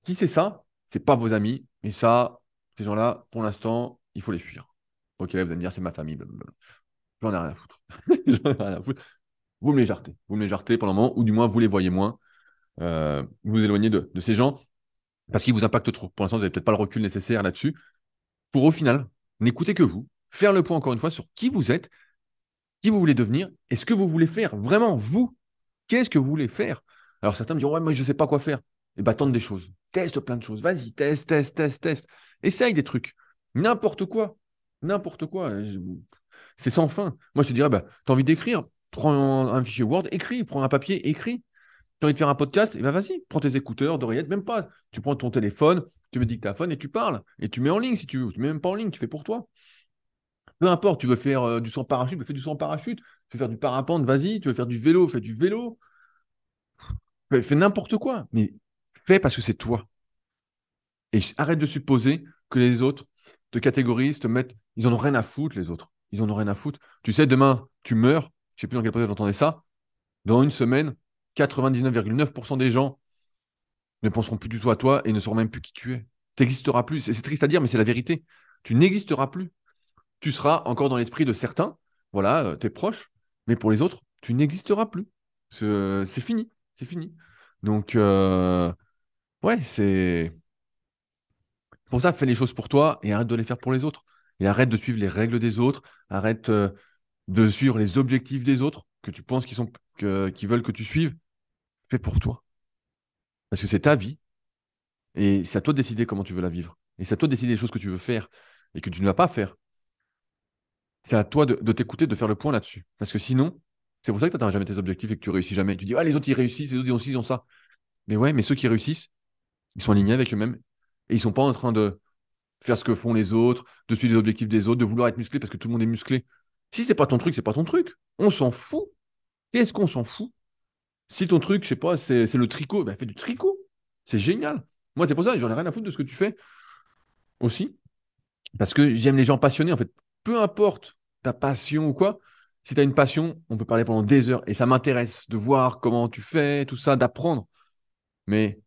Si c'est ça, c'est pas vos amis. Et ça, ces gens-là, pour l'instant, il faut les fuir. Ok, vous allez me dire, c'est ma famille. Je j'en ai rien à foutre. J'en ai rien à foutre. Vous me les jartez. Vous me les jartez pendant un moment, ou du moins vous les voyez moins. Euh, vous éloignez de, ces gens parce qu'ils vous impactent trop. Pour l'instant, vous n'avez peut-être pas le recul nécessaire là-dessus. Pour au final, n'écouter que vous, faire le point encore une fois sur qui vous êtes, qui vous voulez devenir et ce que vous voulez faire. Vraiment, vous, qu'est-ce que vous voulez faire? Alors certains me diront, ouais, moi je ne sais pas quoi faire. Et eh bien, tente des choses. Teste plein de choses. Vas-y, teste, teste, teste, teste. Essaye des trucs. N'importe quoi. N'importe quoi. C'est sans fin. Moi, je te dirais, bah, envie d'écrire, prends un, fichier Word, écris, prends un papier, écris. Tu envie de faire un podcast, et eh ben vas-y, prends tes écouteurs, d'oreillettes, même pas. Tu prends ton téléphone, tu mets dictaphone et tu parles. Et tu mets en ligne si tu veux. Tu mets même pas en ligne, tu fais pour toi. Peu importe, tu veux faire euh, du sang parachute, fais du sang parachute. Tu veux faire du parapente, vas-y. Tu veux faire du vélo, fais du vélo. Fais, n'importe quoi. Mais fais parce que c'est toi. Et arrête de supposer que les autres te catégorisent, te mettent. Ils en ont rien à foutre, les autres. Ils en ont rien à foutre. Tu sais, demain, tu meurs. Je sais plus dans quel podcast j'entendais ça. Dans une semaine, 99,9% des gens ne penseront plus du tout à toi et ne sauront même plus qui tu es. Tu n'existeras plus. C'est triste à dire, mais c'est la vérité. Tu n'existeras plus tu seras encore dans l'esprit de certains, voilà, euh, tes proches, mais pour les autres, tu n'existeras plus. C'est fini, c'est fini. Donc, euh, ouais, c'est pour ça, fais les choses pour toi et arrête de les faire pour les autres. Et arrête de suivre les règles des autres, arrête euh, de suivre les objectifs des autres que tu penses qu'ils sont, qui veulent que tu suives. Pour toi. Parce que c'est ta vie. Et c'est à toi de décider comment tu veux la vivre. Et c'est à toi de décider les choses que tu veux faire et que tu ne vas pas faire c'est à toi de, t'écouter, de faire le point là-dessus. Parce que sinon, c'est pour ça que tu n'atteins jamais tes objectifs et que tu réussis jamais. Tu dis, ah, les autres, ils réussissent, les autres, ils ont ci, ils ont ça. Mais ouais, mais ceux qui réussissent, ils sont alignés avec eux-mêmes. Et ils sont pas en train de faire ce que font les autres, de suivre les objectifs des autres, de vouloir être musclé parce que tout le monde est musclé. Si c'est pas ton truc, c'est pas ton truc. On s'en fout. Qu'est-ce qu'on s'en fout? Si ton truc, je sais pas, c'est le tricot, ben fais du tricot. C'est génial. Moi, c'est pour ça, j'en ai rien à foutre de ce que tu fais aussi. Parce que j'aime les gens passionnés, en fait peu importe ta passion ou quoi, si tu as une passion, on peut parler pendant des heures et ça m'intéresse de voir comment tu fais, tout ça, d'apprendre. Mais,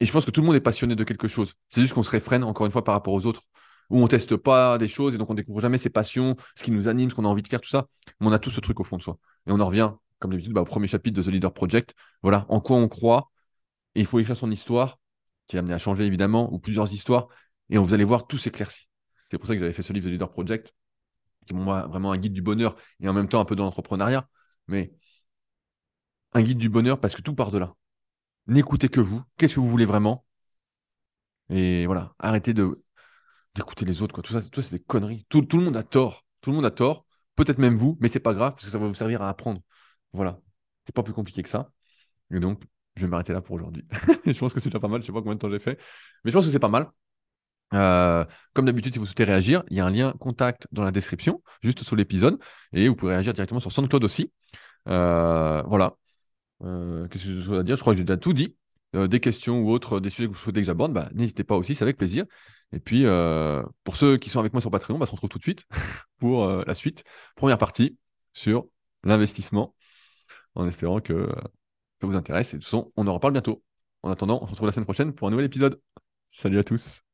et je pense que tout le monde est passionné de quelque chose. C'est juste qu'on se réfrène encore une fois par rapport aux autres, où on teste pas des choses et donc on découvre jamais ses passions, ce qui nous anime, ce qu'on a envie de faire, tout ça. Mais on a tout ce truc au fond de soi. Et on en revient, comme d'habitude, bah, au premier chapitre de The Leader Project. Voilà, en quoi on croit. Et il faut écrire son histoire, qui est amené à changer évidemment, ou plusieurs histoires. Et vous allez voir, tout s'éclaircit. C'est pour ça que j'avais fait ce livre The Leader Project, qui est vraiment un guide du bonheur et en même temps un peu de l'entrepreneuriat. Mais un guide du bonheur parce que tout part de là. N'écoutez que vous. Qu'est-ce que vous voulez vraiment? Et voilà, arrêtez d'écouter les autres. Quoi. Tout ça, tout c'est des conneries. Tout, tout, le monde a tort. Tout le monde a tort. Peut-être même vous, mais c'est pas grave parce que ça va vous servir à apprendre. Voilà. C'est pas plus compliqué que ça. Et donc, je vais m'arrêter là pour aujourd'hui. je pense que c'est déjà pas mal. Je sais pas combien de temps j'ai fait. Mais je pense que c'est pas mal. Euh, comme d'habitude, si vous souhaitez réagir, il y a un lien contact dans la description, juste sous l'épisode, et vous pouvez réagir directement sur SoundCloud aussi. Euh, voilà. Euh, qu'est-ce que j'ai à dire? Je crois que j'ai déjà tout dit. des questions ou autres, des sujets que vous souhaitez que j'aborde, bah, n'hésitez pas aussi, c'est avec plaisir. Et puis, pour ceux qui sont avec moi sur Patreon, bah, on se retrouve tout de suite pour la suite. Première partie sur l'investissement, en espérant que ça vous intéresse. Et de toute façon, on en reparle bientôt. En attendant, on se retrouve la semaine prochaine pour un nouvel épisode. Salut à tous.